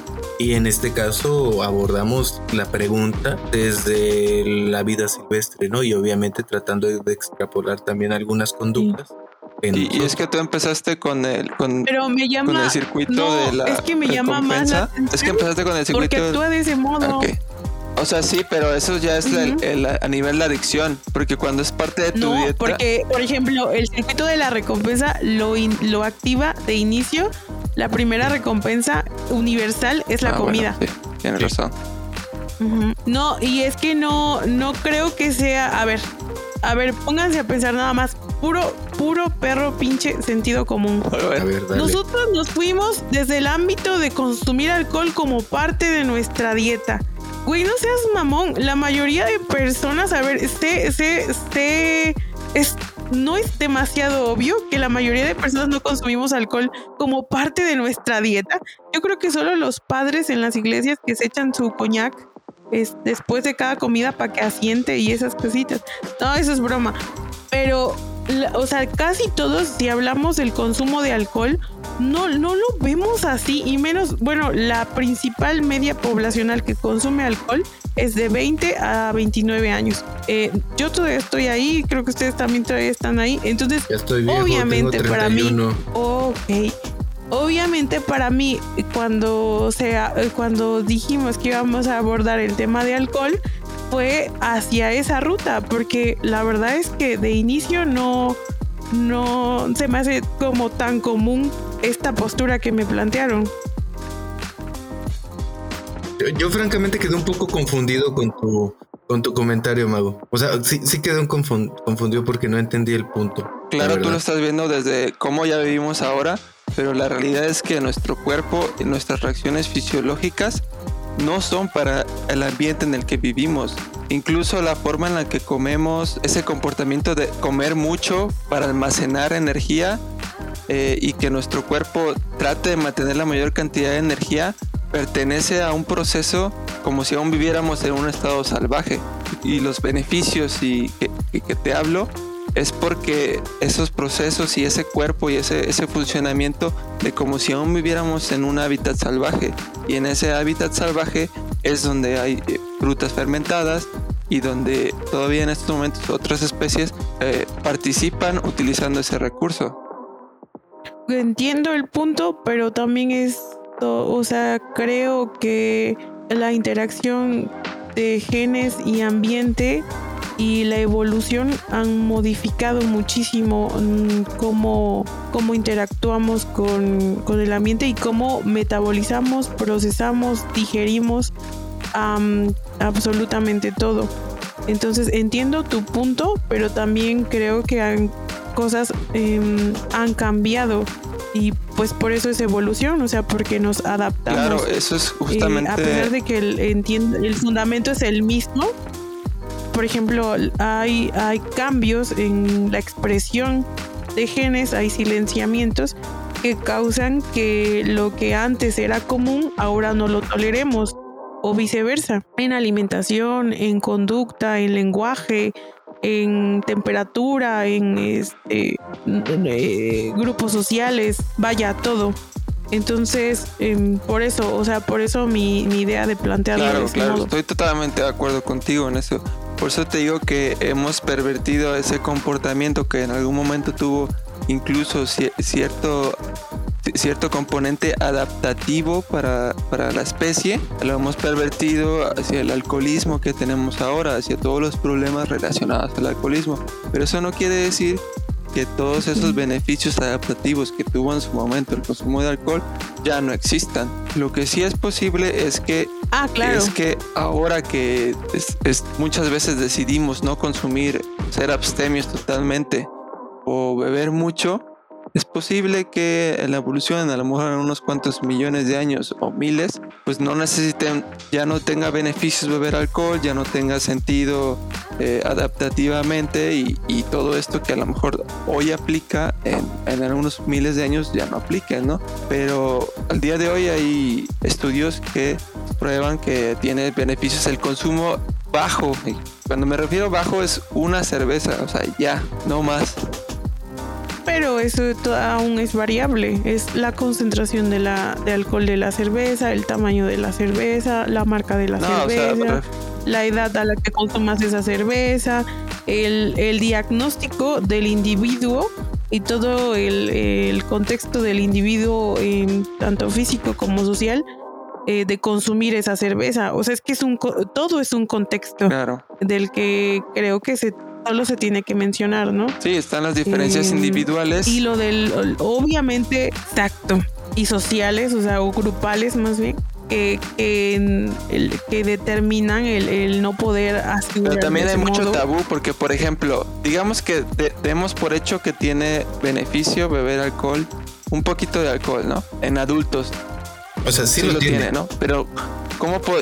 Y en este caso abordamos la pregunta desde la vida silvestre, ¿no? Y obviamente tratando de extrapolar también algunas conductas. Y, y, es que tú empezaste con el con, Pero me llama, con el circuito no, de la es que me llama más la es que empezaste con el circuito porque actúa de ese modo okay. O sea, sí, pero eso ya es uh -huh. el, el, a nivel de adicción, porque cuando es parte de tu no, dieta. porque, por ejemplo, el circuito de la recompensa lo, in, lo activa de inicio. La primera recompensa universal es la ah, comida. Bueno, sí, tienes sí. razón. No, y es que no, no creo que sea, a ver, a ver, pónganse a pensar nada más, puro, puro perro pinche sentido común. Nosotros nos fuimos desde el ámbito de consumir alcohol como parte de nuestra dieta. Güey, no seas mamón. La mayoría de personas, a ver, este, este, es, no es demasiado obvio que la mayoría de personas no consumimos alcohol como parte de nuestra dieta. Yo creo que solo los padres en las iglesias que se echan su coñac es después de cada comida para que asiente y esas cositas. No, eso es broma. Pero, o sea, casi todos, si hablamos del consumo de alcohol, no, no lo vemos así. Y menos, bueno, la principal media poblacional que consume alcohol es de 20 a 29 años. Eh, yo todavía estoy ahí, creo que ustedes también todavía están ahí. Entonces, obviamente para mí, ok Obviamente para mí, cuando, sea, cuando dijimos que íbamos a abordar el tema de alcohol, fue hacia esa ruta, porque la verdad es que de inicio no, no se me hace como tan común esta postura que me plantearon. Yo, francamente quedé un poco confundido con tu, con tu comentario, Mago. O sea, sí, sí quedé un confundido porque no entendí el punto. Claro, tú lo estás viendo desde cómo ya vivimos ahora pero la realidad es que nuestro cuerpo y nuestras reacciones fisiológicas no son para el ambiente en el que vivimos. Incluso la forma en la que comemos, ese comportamiento de comer mucho para almacenar energía eh, y que nuestro cuerpo trate de mantener la mayor cantidad de energía, pertenece a un proceso como si aún viviéramos en un estado salvaje. Y los beneficios y que te hablo es porque esos procesos y ese cuerpo y ese, ese funcionamiento de como si aún viviéramos en un hábitat salvaje. Y en ese hábitat salvaje es donde hay eh, frutas fermentadas y donde todavía en estos momentos otras especies eh, participan utilizando ese recurso. Entiendo el punto, pero también es, o sea, creo que la interacción de genes y ambiente y la evolución han modificado muchísimo mm, cómo, cómo interactuamos con, con, el ambiente y cómo metabolizamos, procesamos, digerimos absolutamente todo. Entonces entiendo tu punto, pero también creo que han, cosas em, han cambiado y pues por eso es evolución, o sea, porque nos adaptamos. Claro, eso es justamente. a pesar de que el, el fundamento es el mismo, por ejemplo, hay, hay cambios en la expresión de genes, hay silenciamientos que causan que lo que antes era común ahora no lo toleremos o viceversa. En alimentación, en conducta, en lenguaje, en temperatura, en este, eh, grupos sociales, vaya todo. Entonces, em, por eso, o sea, por eso mi, idea de plantearlo. Claro, claro, estoy totalmente de acuerdo contigo en eso. Por eso te digo que hemos pervertido ese comportamiento que en algún momento tuvo incluso cierto, cierto componente adaptativo para, para la especie. Lo hemos pervertido hacia el alcoholismo que tenemos ahora, hacia todos los problemas relacionados al alcoholismo. Pero eso no quiere decir que todos esos beneficios adaptativos que tuvo en su momento el consumo de alcohol ya no existan. Lo que sí es posible es que ah, claro. es que ahora que muchas veces decidimos no consumir, ser abstemios totalmente o beber mucho, es posible que la evolución, a lo mejor en unos cuantos millones de años o miles, pues no necesiten, ya no tenga beneficios beber alcohol, ya no tenga sentido eh, adaptativamente y, todo esto que a lo mejor hoy aplica en, en algunos miles de años ya no aplica, ¿no? Pero al día de hoy hay estudios que prueban que tiene beneficios el consumo bajo. Cuando me refiero bajo es una cerveza, o sea, ya, no más pero eso aún es variable. Es la concentración de, la, de alcohol de la cerveza, el tamaño de la cerveza, la marca de la cerveza, la edad a la que consumas esa cerveza, el, diagnóstico del individuo y todo el, contexto del individuo, tanto físico como social, eh, de consumir esa cerveza. O sea, es que es un todo es un contexto del que creo que se solo se tiene que mencionar, ¿no? Sí, están las diferencias eh, individuales. Y lo del, obviamente, tacto y sociales, o sea, o grupales más bien. que, que, determinan el, el no poder así. Pero también hay mucho modo. tabú porque, por ejemplo, digamos que de- demos por hecho que tiene beneficio beber alcohol, un poquito de alcohol, ¿no? En adultos. O sea, sí, Sí, lo, tiene. ¿no? Pero, ¿cómo po-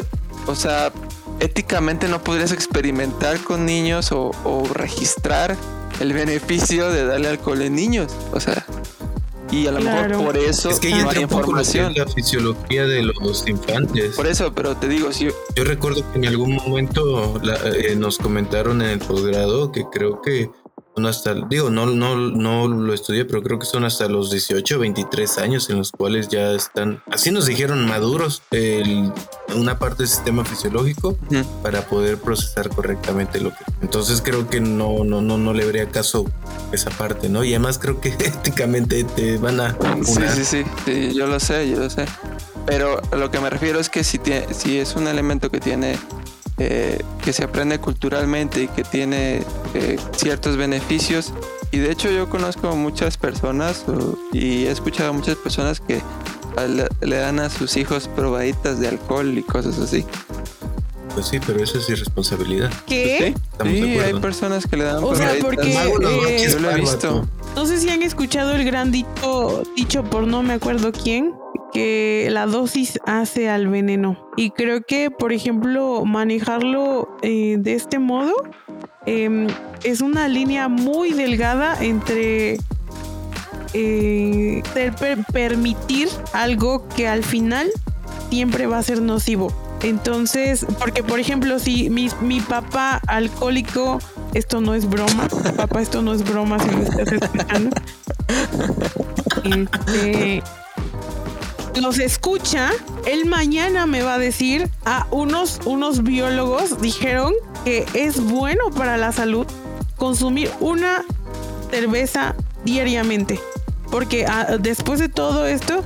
O sea, éticamente no podrías experimentar con niños o, o registrar el beneficio de darle alcohol en niños. O sea, y a lo Claro. mejor por eso Es que no hay información. la fisiología de los infantes. Por eso, pero te digo, si Yo recuerdo que en algún momento la- eh, nos comentaron en el posgrado que creo que son hasta, digo, no, no, no lo estudié, pero creo que son hasta los 18, 23 años en los cuales ya están, así nos dijeron, maduros, el- una parte del sistema fisiológico para poder procesar correctamente lo que. Entonces creo que no, no, no, no le habría caso esa parte, ¿no? Y además creo que éticamente te van a Sí, sí, sí, sí, yo lo sé, yo lo sé. Pero a lo que me refiero es que si, tiene, si es un elemento que tiene, eh, que se aprende culturalmente y que tiene eh, ciertos beneficios, y de hecho yo conozco muchas personas o- y he escuchado a muchas personas que le, dan a sus hijos probaditas de alcohol y cosas así. Pues sí, pero eso es irresponsabilidad. ¿Qué? Pues sí, sí, hay personas que le dan O sea, probaditas. porque, eh, yo lo he visto. No sé si han escuchado el gran dicho, dicho por no me acuerdo quién, que la dosis hace al veneno. Y creo que, por ejemplo, manejarlo eh, de este modo em, es una línea muy delgada entre eh, per- per- permitir algo que al final siempre va a ser nocivo. Entonces, porque por ejemplo, si mi, mi papá alcohólico, esto no es broma, papá, esto no es broma si me estás escuchando. Este, los escucha, él mañana me va a decir, a unos, unos biólogos dijeron que es bueno para la salud consumir una cerveza diariamente. Porque ah, después de todo esto,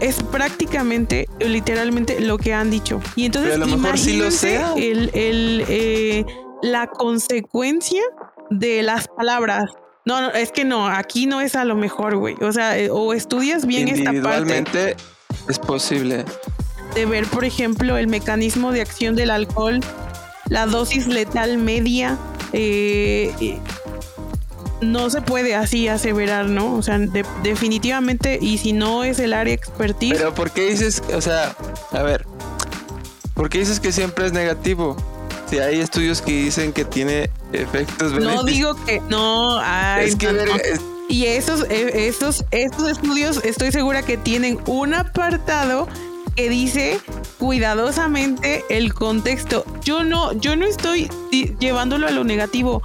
es prácticamente, literalmente lo que han dicho. Y entonces, Pero a lo mejor sí lo imagínense sea. el, el, eh, la consecuencia de las palabras. No, no, es que no, aquí no es a lo mejor, güey. O sea, eh, o estudias bien esta parte Individualmente es posible. de ver, por ejemplo, el mecanismo de acción del alcohol, la dosis letal media. eh, no se puede así aseverar, ¿no? O sea, de- definitivamente, y si no es el área expertise, Pero ¿por qué dices, o sea, a ver, ¿por qué dices que siempre es negativo? Si hay estudios que dicen que tiene efectos no benéficos. digo que no. ay, es que no, no. es- Y esos, eh, estos, estos estudios estoy segura que tienen un apartado que dice cuidadosamente el contexto. Yo no, yo no estoy llevándolo a lo negativo.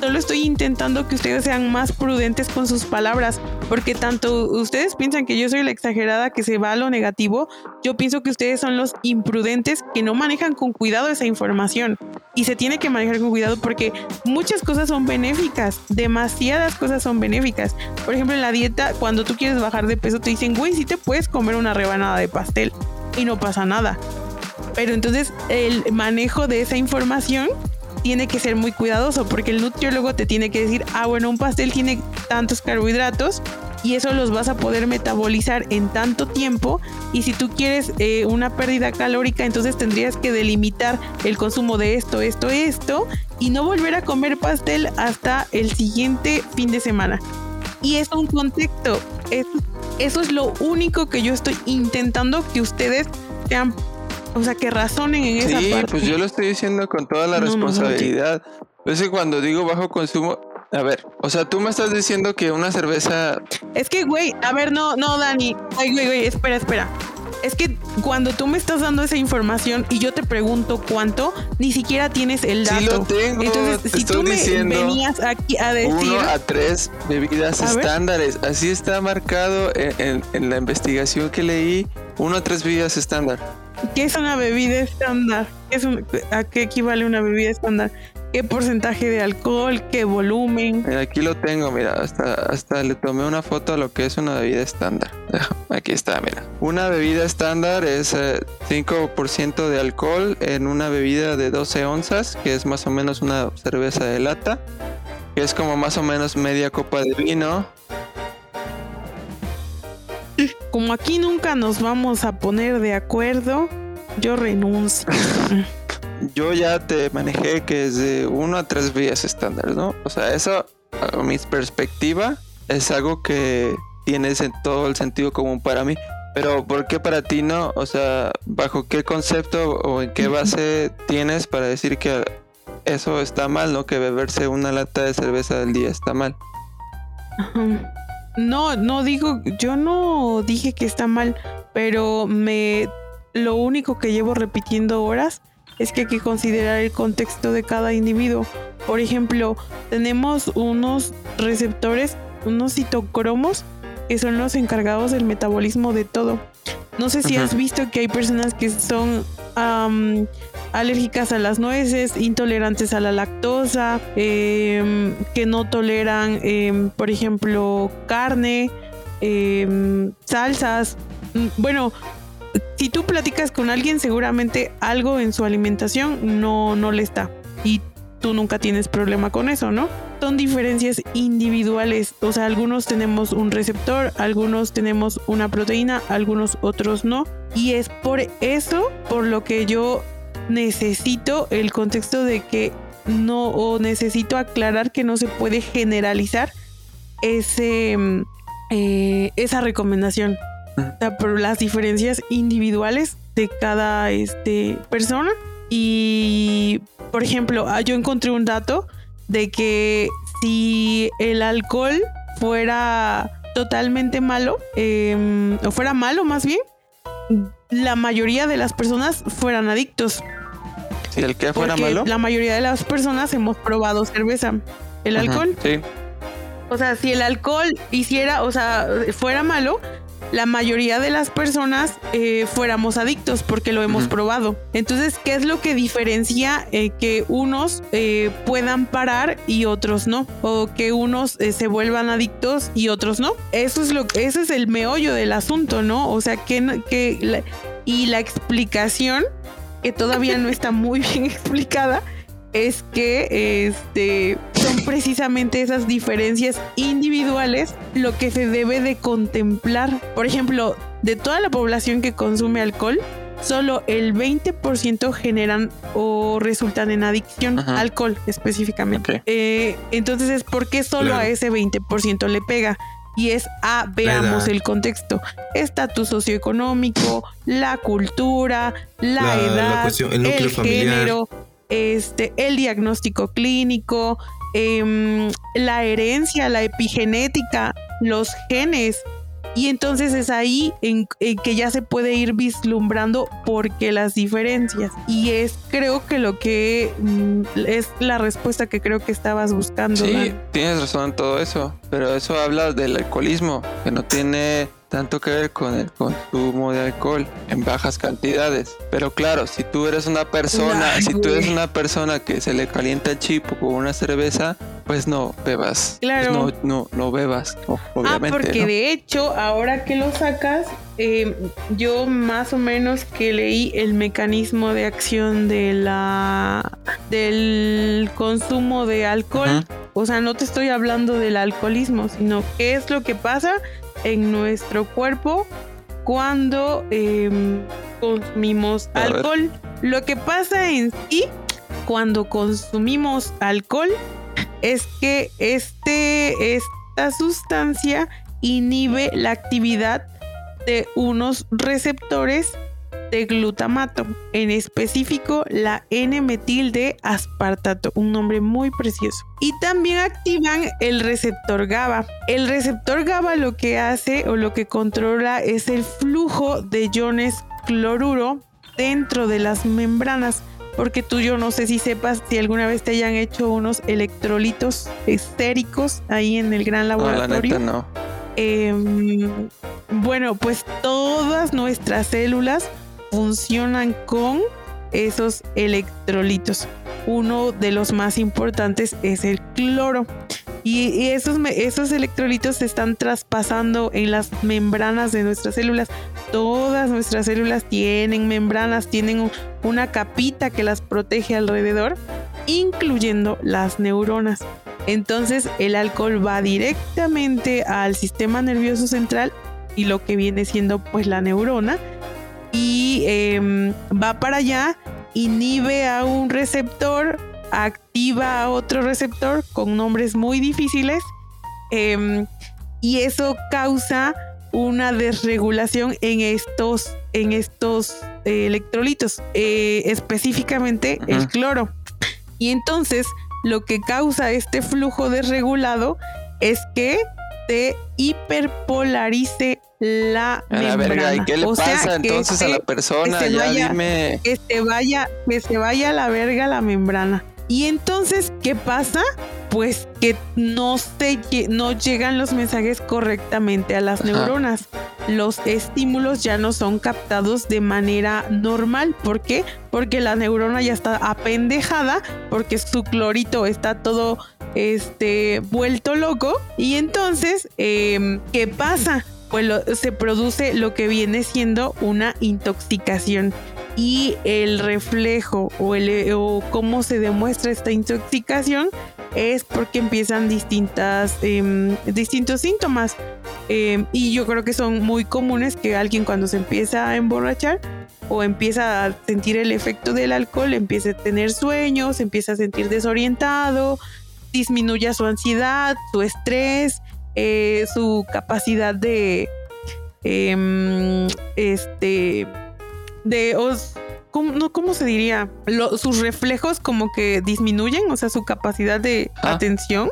Solo estoy intentando que ustedes sean más prudentes con sus palabras, porque tanto ustedes piensan que yo soy la exagerada que se va a lo negativo, yo pienso que ustedes son los imprudentes que no manejan con cuidado esa información. Y se tiene que manejar con cuidado porque muchas cosas son benéficas, demasiadas cosas son benéficas. Por ejemplo, en la dieta, cuando tú quieres bajar de peso, te dicen, güey, sí te puedes comer una rebanada de pastel y no pasa nada. Pero entonces el manejo de esa información tiene que ser muy cuidadoso porque el nutriólogo te tiene que decir, ah, bueno, un pastel tiene tantos carbohidratos y eso los vas a poder metabolizar en tanto tiempo y si tú quieres eh, una pérdida calórica, entonces tendrías que delimitar el consumo de esto, esto, esto y no volver a comer pastel hasta el siguiente fin de semana. Y es un contexto. Eso, eso es lo único que yo estoy intentando que ustedes sean, o sea, que razonen en esa sí, parte. pues yo lo estoy diciendo con toda la No, no, no, responsabilidad. Es que cuando digo bajo consumo, a ver, o sea, tú me estás diciendo que una cerveza Es que, güey, a ver, no, no, Dani. Ay, güey, güey, espera, espera. Es que cuando tú me estás dando esa información y yo te pregunto cuánto, ni siquiera tienes el dato. Sí lo tengo, Entonces, te si estoy tú me diciendo venías aquí a decir, uno a tres bebidas A ver. estándares. Así está marcado en, en- en la investigación que leí. Uno a tres bebidas estándar. ¿Qué es una bebida estándar? ¿Qué ¿A qué equivale una bebida estándar? ¿Qué porcentaje de alcohol? ¿Qué volumen? Aquí lo tengo, mira, hasta, hasta le tomé una foto a lo que es una bebida estándar. Aquí está, mira. Una bebida estándar es eh, 5% de alcohol en una bebida de 12 onzas, que es más o menos una cerveza de lata, que es como más o menos media copa de vino. Como aquí nunca nos vamos a poner de acuerdo, yo renuncio. Yo ya te manejé que es de uno a tres vías estándar, ¿no? O sea, eso, a mi perspectiva, es algo que tiene en todo el sentido común para mí. Pero ¿por qué para ti no? O sea, ¿bajo qué concepto o en qué base tienes para decir que eso está mal, ¿no? Que beberse una lata de cerveza al día está mal. No, no digo, yo no dije que está mal, pero me lo único que llevo repitiendo horas es que hay que considerar el contexto de cada individuo. Por ejemplo, tenemos unos receptores, unos citocromos, que son los encargados del metabolismo de todo. No sé si has visto que hay personas que son alérgicas a las nueces, intolerantes a la lactosa, em, que no toleran, em, por ejemplo, carne, em, salsas. Mm, bueno, si tú platicas con alguien, seguramente algo en su alimentación no, no le está. Y tú nunca tienes problema con eso, ¿no? Son diferencias individuales. O sea, algunos tenemos un receptor, algunos tenemos una proteína, algunos otros no. Y es por eso por lo que yo necesito el contexto de que no, o necesito aclarar que no se puede generalizar ese, eh, esa recomendación. por las diferencias individuales de cada este, persona. Y, por ejemplo, ah, yo encontré un dato de que si el alcohol fuera totalmente malo, em, o fuera malo más bien, la mayoría de las personas fueran adictos. Si el que fuera malo. La mayoría de las personas hemos probado cerveza. El alcohol. Sí. O sea, si el alcohol hiciera, o sea, fuera malo, la mayoría de las personas eh, fuéramos adictos porque lo hemos probado. Entonces, ¿qué es lo que diferencia eh, que unos eh, puedan parar y otros no? O que unos se vuelvan adictos y otros no. Eso es lo ese es el meollo del asunto, ¿no? O sea, que, que y la explicación que todavía no está muy bien explicada es que este, son precisamente esas diferencias individuales lo que se debe de contemplar. Por ejemplo, de toda la población que consume alcohol, solo el 20% generan o resultan en adicción al alcohol específicamente. Eh, entonces es porque solo a ese 20% le pega. Y es a, veamos el contexto, estatus socioeconómico, la cultura, la, edad, el, género, este, el diagnóstico clínico, em, la herencia, la epigenética, los genes. Y entonces es ahí en, que ya se puede ir vislumbrando por qué las diferencias. Y es creo que lo que mm, es la respuesta que creo que estabas buscando. Sí, tienes razón en todo eso, pero eso habla del alcoholismo, que no tiene tanto que ver con el consumo de alcohol en bajas cantidades. Pero claro, si tú eres una persona, si tú eres una persona que se le calienta el chip con una cerveza, pues no bebas. Pues claro. no, no, no bebas, obviamente. Ah, porque de hecho, ahora que lo sacas, em, yo más o menos que leí el mecanismo de acción de la del consumo de alcohol. O sea, no te estoy hablando del alcoholismo, sino qué es lo que pasa en nuestro cuerpo cuando em, consumimos alcohol. Lo que pasa en sí cuando consumimos alcohol es que este, esta sustancia inhibe la actividad de unos receptores de glutamato, en específico la N-metil de aspartato, un nombre muy precioso. Y también activan el receptor GABA. El receptor GABA lo que hace o lo que controla es el flujo de iones cloruro dentro de las membranas. Porque tú yo no sé si sepas si alguna vez te hayan hecho unos electrolitos estéricos ahí en el gran laboratorio. No, no. Em, bueno, pues todas nuestras células funcionan con esos electrolitos. Uno de los más importantes es el cloro. Y esos, esos electrolitos se están traspasando en las membranas de nuestras células. Todas nuestras células tienen membranas, tienen una capita que las protege alrededor, incluyendo las neuronas. Entonces el alcohol va directamente al sistema nervioso central y lo que viene siendo pues la neurona y em, va para allá, inhibe a un receptor, activa a otro receptor con nombres muy difíciles em, y eso causa una desregulación en estos, en estos eh, electrolitos, eh, específicamente el cloro. Y entonces lo que causa este flujo desregulado es que se hiperpolarice la membrana. ¿y qué le pasa entonces a la persona? Que se, vaya, que se vaya, que se vaya a la verga la membrana. Y entonces, ¿qué pasa? Pues que no, se, no llegan los mensajes correctamente a las neuronas. Los estímulos ya no son captados de manera normal. ¿Por qué? Porque la neurona ya está apendejada, porque su clorito está todo este, vuelto loco. Y entonces, em, ¿qué pasa? Pues se produce lo que viene siendo una intoxicación y el reflejo o, el, o cómo se demuestra esta intoxicación es porque empiezan distintas, em, distintos síntomas. Em, y yo creo que son muy comunes que alguien cuando se empieza a emborrachar o empieza a sentir el efecto del alcohol, empiece a tener sueños, empieza a sentir desorientado, disminuya su ansiedad, su estrés, eh, su capacidad de em, este de ¿cómo, se diría? sus reflejos como que disminuyen, o sea, su capacidad de ah. atención.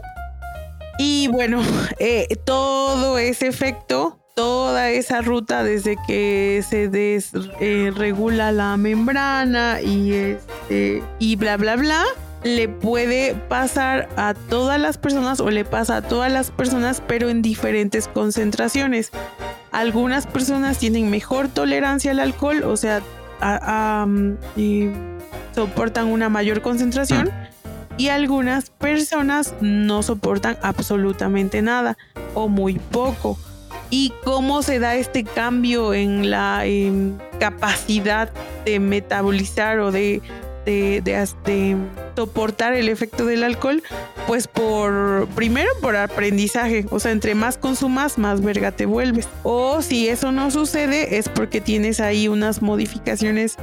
Y bueno, eh, todo ese efecto, toda esa ruta desde que se desregula eh, la membrana y este y bla bla bla, le puede pasar a todas las personas o le pasa a todas las personas, pero en diferentes concentraciones. Algunas personas tienen mejor tolerancia al alcohol, o sea, soportan una mayor concentración y algunas personas no soportan absolutamente nada o muy poco. ¿Y cómo se da este cambio en la capacidad de metabolizar o de de, soportar el efecto del alcohol, pues por, primero por aprendizaje, o sea, entre más consumas, más verga te vuelves. O si eso no sucede, es porque tienes ahí unas modificaciones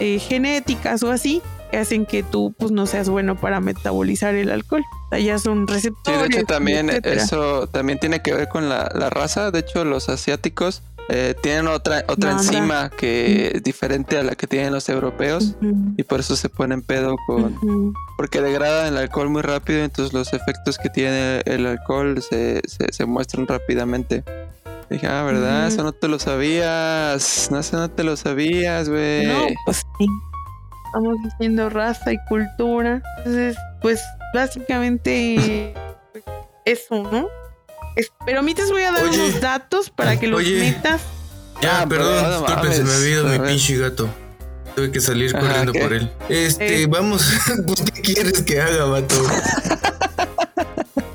eh, genéticas o así, que hacen que tú pues no seas bueno para metabolizar el alcohol. Ya son receptores. Sí, de hecho también eso también tiene que ver con la, la raza. De hecho, los asiáticos eh, tienen otra otra enzima que es diferente a la que tienen los europeos y por eso se ponen pedo con porque degradan el alcohol muy rápido entonces los efectos que tiene el alcohol se, se, muestran rápidamente. Dije ah verdad eso no te lo sabías. No eso no te lo sabías güey no pues sí. Estamos diciendo raza y cultura. Entonces pues básicamente eso no pero a mí te voy a dar unos datos para que los metas. Ya, ah, perdón, disculpe, se me ha ido mi pinche gato. Tuve que salir corriendo por él. Este, eh. vamos, pues, ¿qué quieres que haga, vato?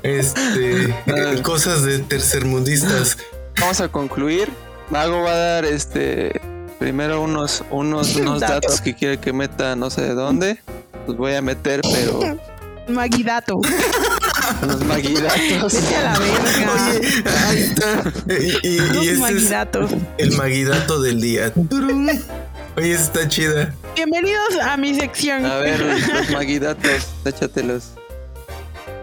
este, ah. cosas de tercermundistas. Vamos a concluir. Mago va a dar este primero unos, unos, unos datos que quiere que meta no sé de dónde. Los voy a meter, pero. Maguidato. Los maguidatos. Vete a la verga. Oye, ahí está. Y, Los este maguidatos. el maguidato del día. Oye, está chida. Bienvenidos a mi sección. A ver, los maguidatos, échatelos.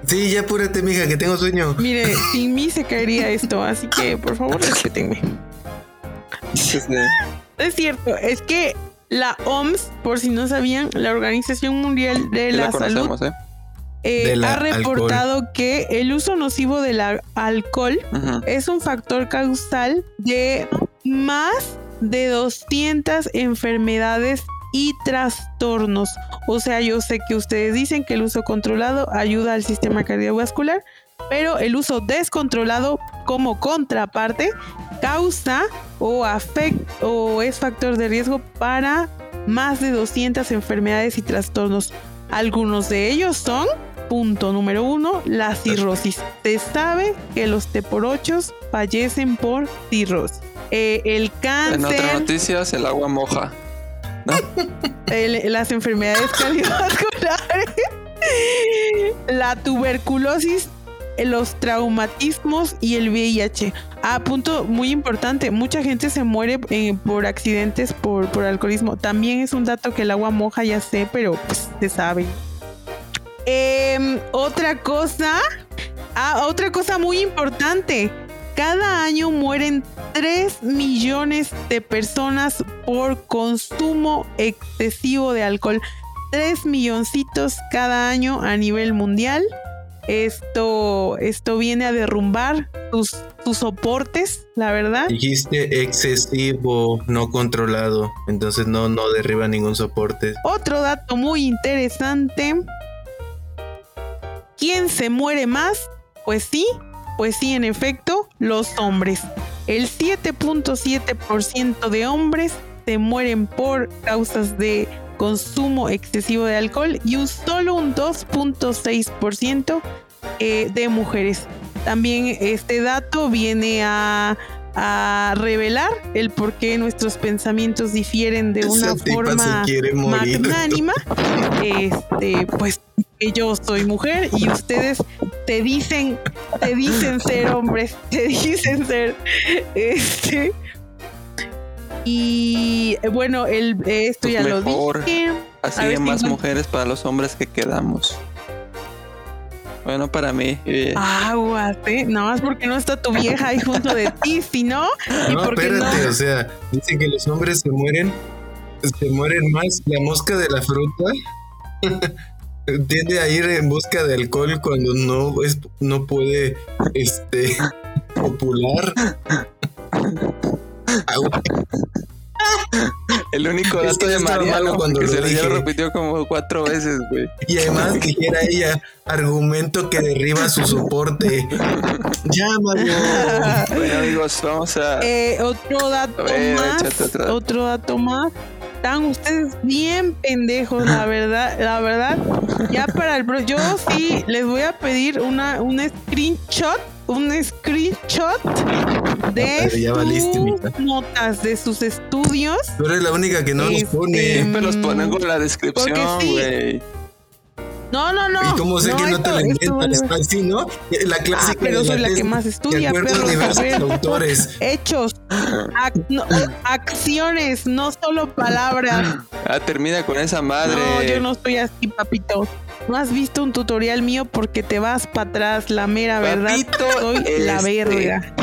Sí, ya apúrate, mija, que tengo sueño. Mire, sin mí se caería esto, así que por favor respétenme. Es cierto, es que la OMS, por si no sabían, la Organización Mundial de la, Salud, ¿eh? Eh, ha reportado que el uso nocivo del alcohol es un factor causal de más de 200 enfermedades y trastornos. O sea, yo sé que ustedes dicen que el uso controlado ayuda al sistema cardiovascular, pero el uso descontrolado como contraparte causa o afecta o es factor de riesgo para más de 200 enfermedades y trastornos. Algunos de ellos son Punto número uno, la cirrosis. Se sabe que los T por fallecen por cirrosis. Eh, el cáncer. En otras noticias, el agua moja. las enfermedades cardiovasculares. la tuberculosis, los traumatismos y el VIH. Ah, punto muy importante. Mucha gente se muere eh, por accidentes por, por alcoholismo. También es un dato que el agua moja, ya sé, pero pues se sabe. Em, otra cosa. Ah, otra cosa muy importante. Cada año mueren 3 millones de personas por consumo excesivo de alcohol. 3 milloncitos cada año a nivel mundial. Esto, esto viene a derrumbar tus soportes, la verdad. Dijiste excesivo, no controlado. Entonces no, no derriba ningún soporte. Otro dato muy interesante. ¿Quién se muere más? Pues sí, pues sí, en efecto, los hombres. El 7.7% de hombres se mueren por causas de consumo excesivo de alcohol y solo un 2.6% eh, de mujeres. También este dato viene a, a, revelar el por qué nuestros pensamientos difieren de una forma magnánima. Este, pues que yo soy mujer y ustedes te dicen, te dicen ser hombres, te dicen ser este y bueno, el, esto Pues ya lo dije. Así hay más mujeres para los hombres que quedamos. Bueno, para mí. eh, Aguas, ¿eh? Nada más porque no está tu vieja ahí junto de ti, si no. ¿Y No, espérate, no? o sea, dicen que los hombres se mueren, se mueren más. La mosca de la fruta tiende a ir en busca de alcohol cuando no es, no puede, este, popular. Agua. El único Es dato que de Mariano cuando que lo se lo repitió como cuatro veces, güey. Y además dijera ella, argumento que derriba su soporte. Llámalo. Bueno, amigos, vamos a. Eh, otro dato A ver, más. otro dato. Otro dato más. Están ustedes bien pendejos, la verdad, la verdad. Ya para el bro, yo sí les voy a pedir una un screenshot, un screenshot de valiste, sus notas de sus estudios. Tú eres la única que no los Este, pone. Siempre los ponemos en la descripción, sí. güey. No, no, no. ¿Y cómo sé que no te esto- la esto inventas? vale- Así, ¿no? La clásica. Ah, pero soy la que más estudia, ver. autores. Hechos, ac- no, acciones, no solo palabras. Ah, termina con esa madre. No, yo no estoy así, papito. No has visto un tutorial mío porque te vas para atrás, la mera verdad. Papito, Soy la este, verga.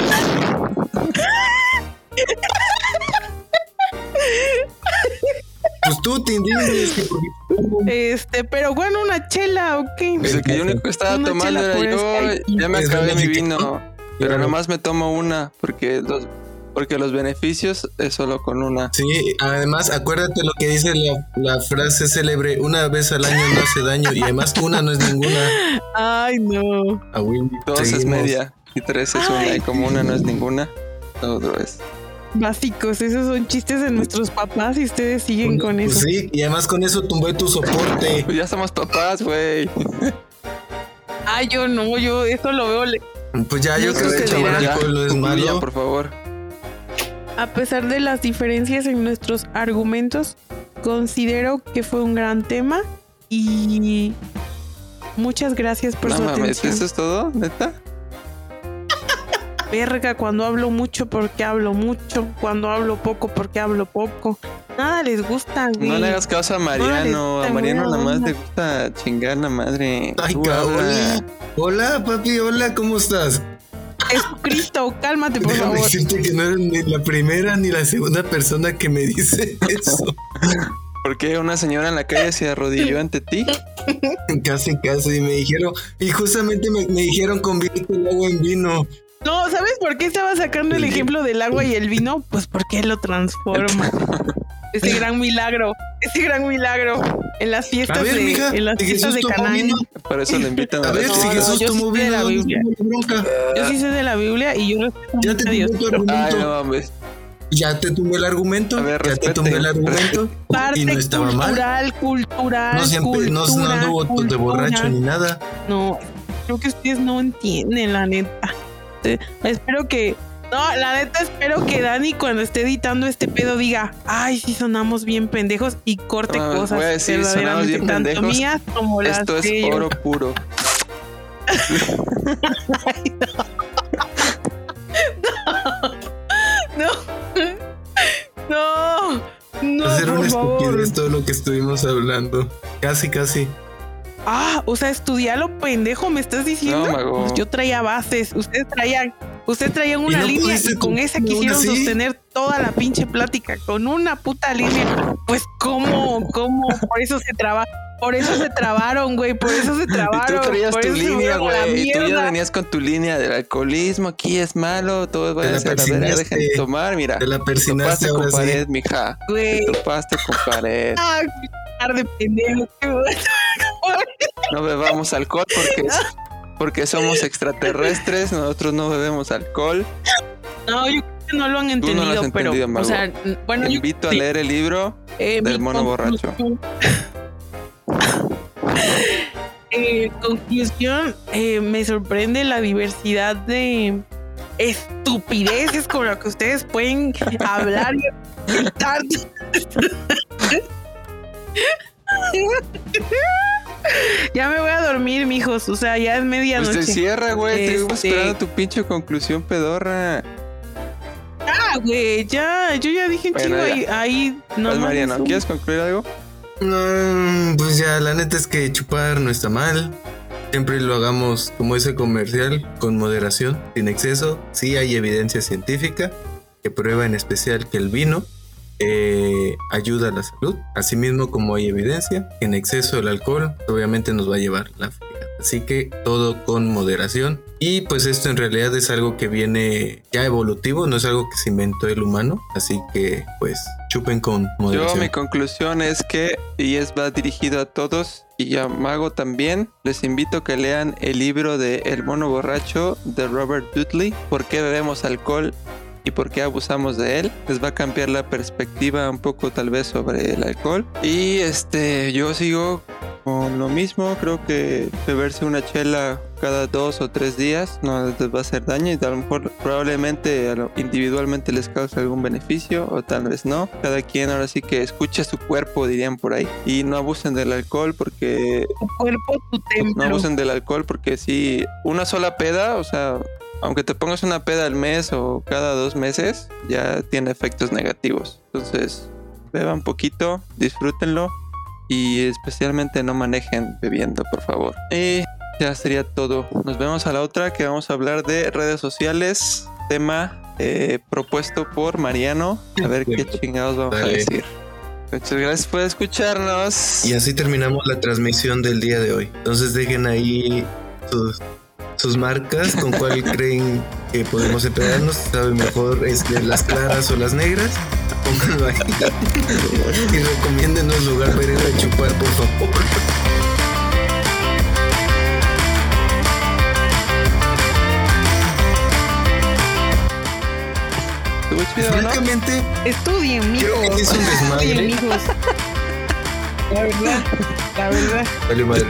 Pues tú te porque- Este, pero bueno, una chela, ¿ok? Pues el que yo único que estaba Una tomando era yo. Ya me acabé mi vino. Pero nomás me tomo una. Porque los, porque los beneficios es solo con una. Sí, además, acuérdate lo que dice la, la frase célebre: una vez al año no hace daño. Y además, una no es ninguna. Ay, no. A Dos es media. Y tres es una. Y como una no es ninguna. Otro es. Básicos, esos son chistes de nuestros papás y ustedes siguen con Pues eso. sí, y además con eso tumbé tu soporte. Pues ya somos papás, güey. Ay, yo no, yo eso lo veo. le- Pues ya, yo No creo sé que dirá. alcohol no es malo. por favor. A pesar de las diferencias en nuestros argumentos, considero que fue un gran tema y muchas gracias por No su mames, atención. ¿eso es todo? ¿Neta? Verga, cuando hablo mucho porque hablo mucho, cuando hablo poco porque hablo poco. Nada les gusta, güey. No le hagas caso a Mariano. A Mariano nada más le gusta chingar la madre. Ay, habla. Hola, papi, hola, ¿cómo estás? Jesucristo, cálmate, por Déjame favor. decirte que no eres ni la primera ni la segunda persona que me dice eso. ¿Por qué una señora en la calle se arrodilló ante ti? casi, casi. Y me dijeron, y justamente me, me dijeron convierte el agua en vino. No, ¿sabes por qué estaba sacando el ejemplo del agua y el vino? Pues porque lo transforma. Ese gran milagro, ese gran milagro en las A fiestas ver, de, mija, en las fiestas Jesús de tomó Canaán. Por eso le invitan a, ver, No, si fiesta. no, Jesús yo sí tomó sé de vino, la ¿dónde Biblia. Yo sí sé de la Biblia y yo respeto Ya te a Dios. tumbé tu Ay, argumento. no mames. Ya te tumbé el argumento. A ver, ya te tumbé el argumento. Parte y no estaba mal. cultural, cultural, No siempre, no, anduvo de cultura. borracho ni nada. No, creo que ustedes no entienden, la neta. Eh, Espero que. No, la neta espero que Dani cuando esté editando este pedo diga, ay, sí sonamos bien pendejos y corte ah, cosas. Voy a decir, sonamos bien pendejos. Mías como las Esto es ellos. oro puro. ay, no. No. No. No. no Hacer una estupidez todo lo que estuvimos hablando. Casi, casi. Ah, o sea, estudiar lo pendejo, me estás diciendo. No, pues yo traía bases, ustedes traían ustedes traían una no línea y con esa quisieron sostener toda la pinche plática con una puta línea. Pues cómo, cómo, por eso se traba, por eso se trabaron, güey, por eso se Y trabaron. tú traías por tu línea, güey. Y tú ya venías con tu línea del alcoholismo. Aquí es malo, todos van Te a la ser la dejen de tomar. Mira, Te la te persinaste topaste con sí. pared, mija. Güey. Te topaste con pared. Ah, de bueno. No bebamos alcohol porque, porque somos extraterrestres. Nosotros no bebemos alcohol. No, yo creo que no lo han Tú no lo entendido, has pero, entendido, o sea, bueno, Te yo invito a leer el libro. Eh, del mono borracho. conclusión- Eh, conclusión, eh, me sorprende la diversidad de estupideces con lo que ustedes pueden hablar y. ya me voy a dormir, mijos. O sea, ya es Pues medianoche. te cierra, güey. Este- esperando tu pinche conclusión pedorra. Ah, güey, ya, yo ya dije un Bueno, chingo ya. ahí, ahí no mames, Mariano, ¿quieres concluir algo? Mm, pues ya, la neta es que chupar no está mal. Siempre lo hagamos como ese comercial, con moderación, sin exceso. Sí hay evidencia científica que prueba en especial que el vino eh, ayuda a la salud. Asimismo, como hay evidencia, en exceso el alcohol obviamente nos va a llevar la fregada. Así que todo con moderación. Y pues esto en realidad es algo que viene ya evolutivo, no es algo que se inventó el humano. Así que pues chupen con Yo, moderación. mi conclusión es que, y es va dirigido a todos y a Mago también, les invito a que lean el libro de El mono borracho de Robert Dudley, ¿Por qué bebemos alcohol? Y por qué abusamos de él. Les va a cambiar la perspectiva un poco tal vez sobre el alcohol. Y este, yo sigo con lo mismo. Creo que beberse una chela cada dos o tres días no les va a hacer daño y a lo mejor probablemente individualmente les causa algún beneficio o tal vez no. Cada quien ahora sí que escucha su cuerpo, dirían por ahí. Y no abusen del alcohol porque tu cuerpo, tu templo. no abusen del alcohol porque si una sola peda, o sea, aunque te pongas una peda al mes o cada dos meses, ya tiene efectos negativos. Entonces, beban poquito, disfrútenlo y especialmente no manejen bebiendo, por favor. Y ya sería todo. Nos vemos a la otra que vamos a hablar de redes sociales, tema eh, propuesto por Mariano. A ver qué chingados vamos a decir. Muchas gracias por escucharnos. Y así terminamos la transmisión del día de hoy. Entonces dejen ahí sus, sus marcas, con cuál creen que podemos emplearnos. Sabe mejor este, las claras o las negras. Pónganlo ahí. Y recomiéndenos lugar para ir a chupar, por favor. Francamente, Estudien, creo que mijos. es un Estudien, desmadre. mijos. La verdad, la verdad. Vale, madre.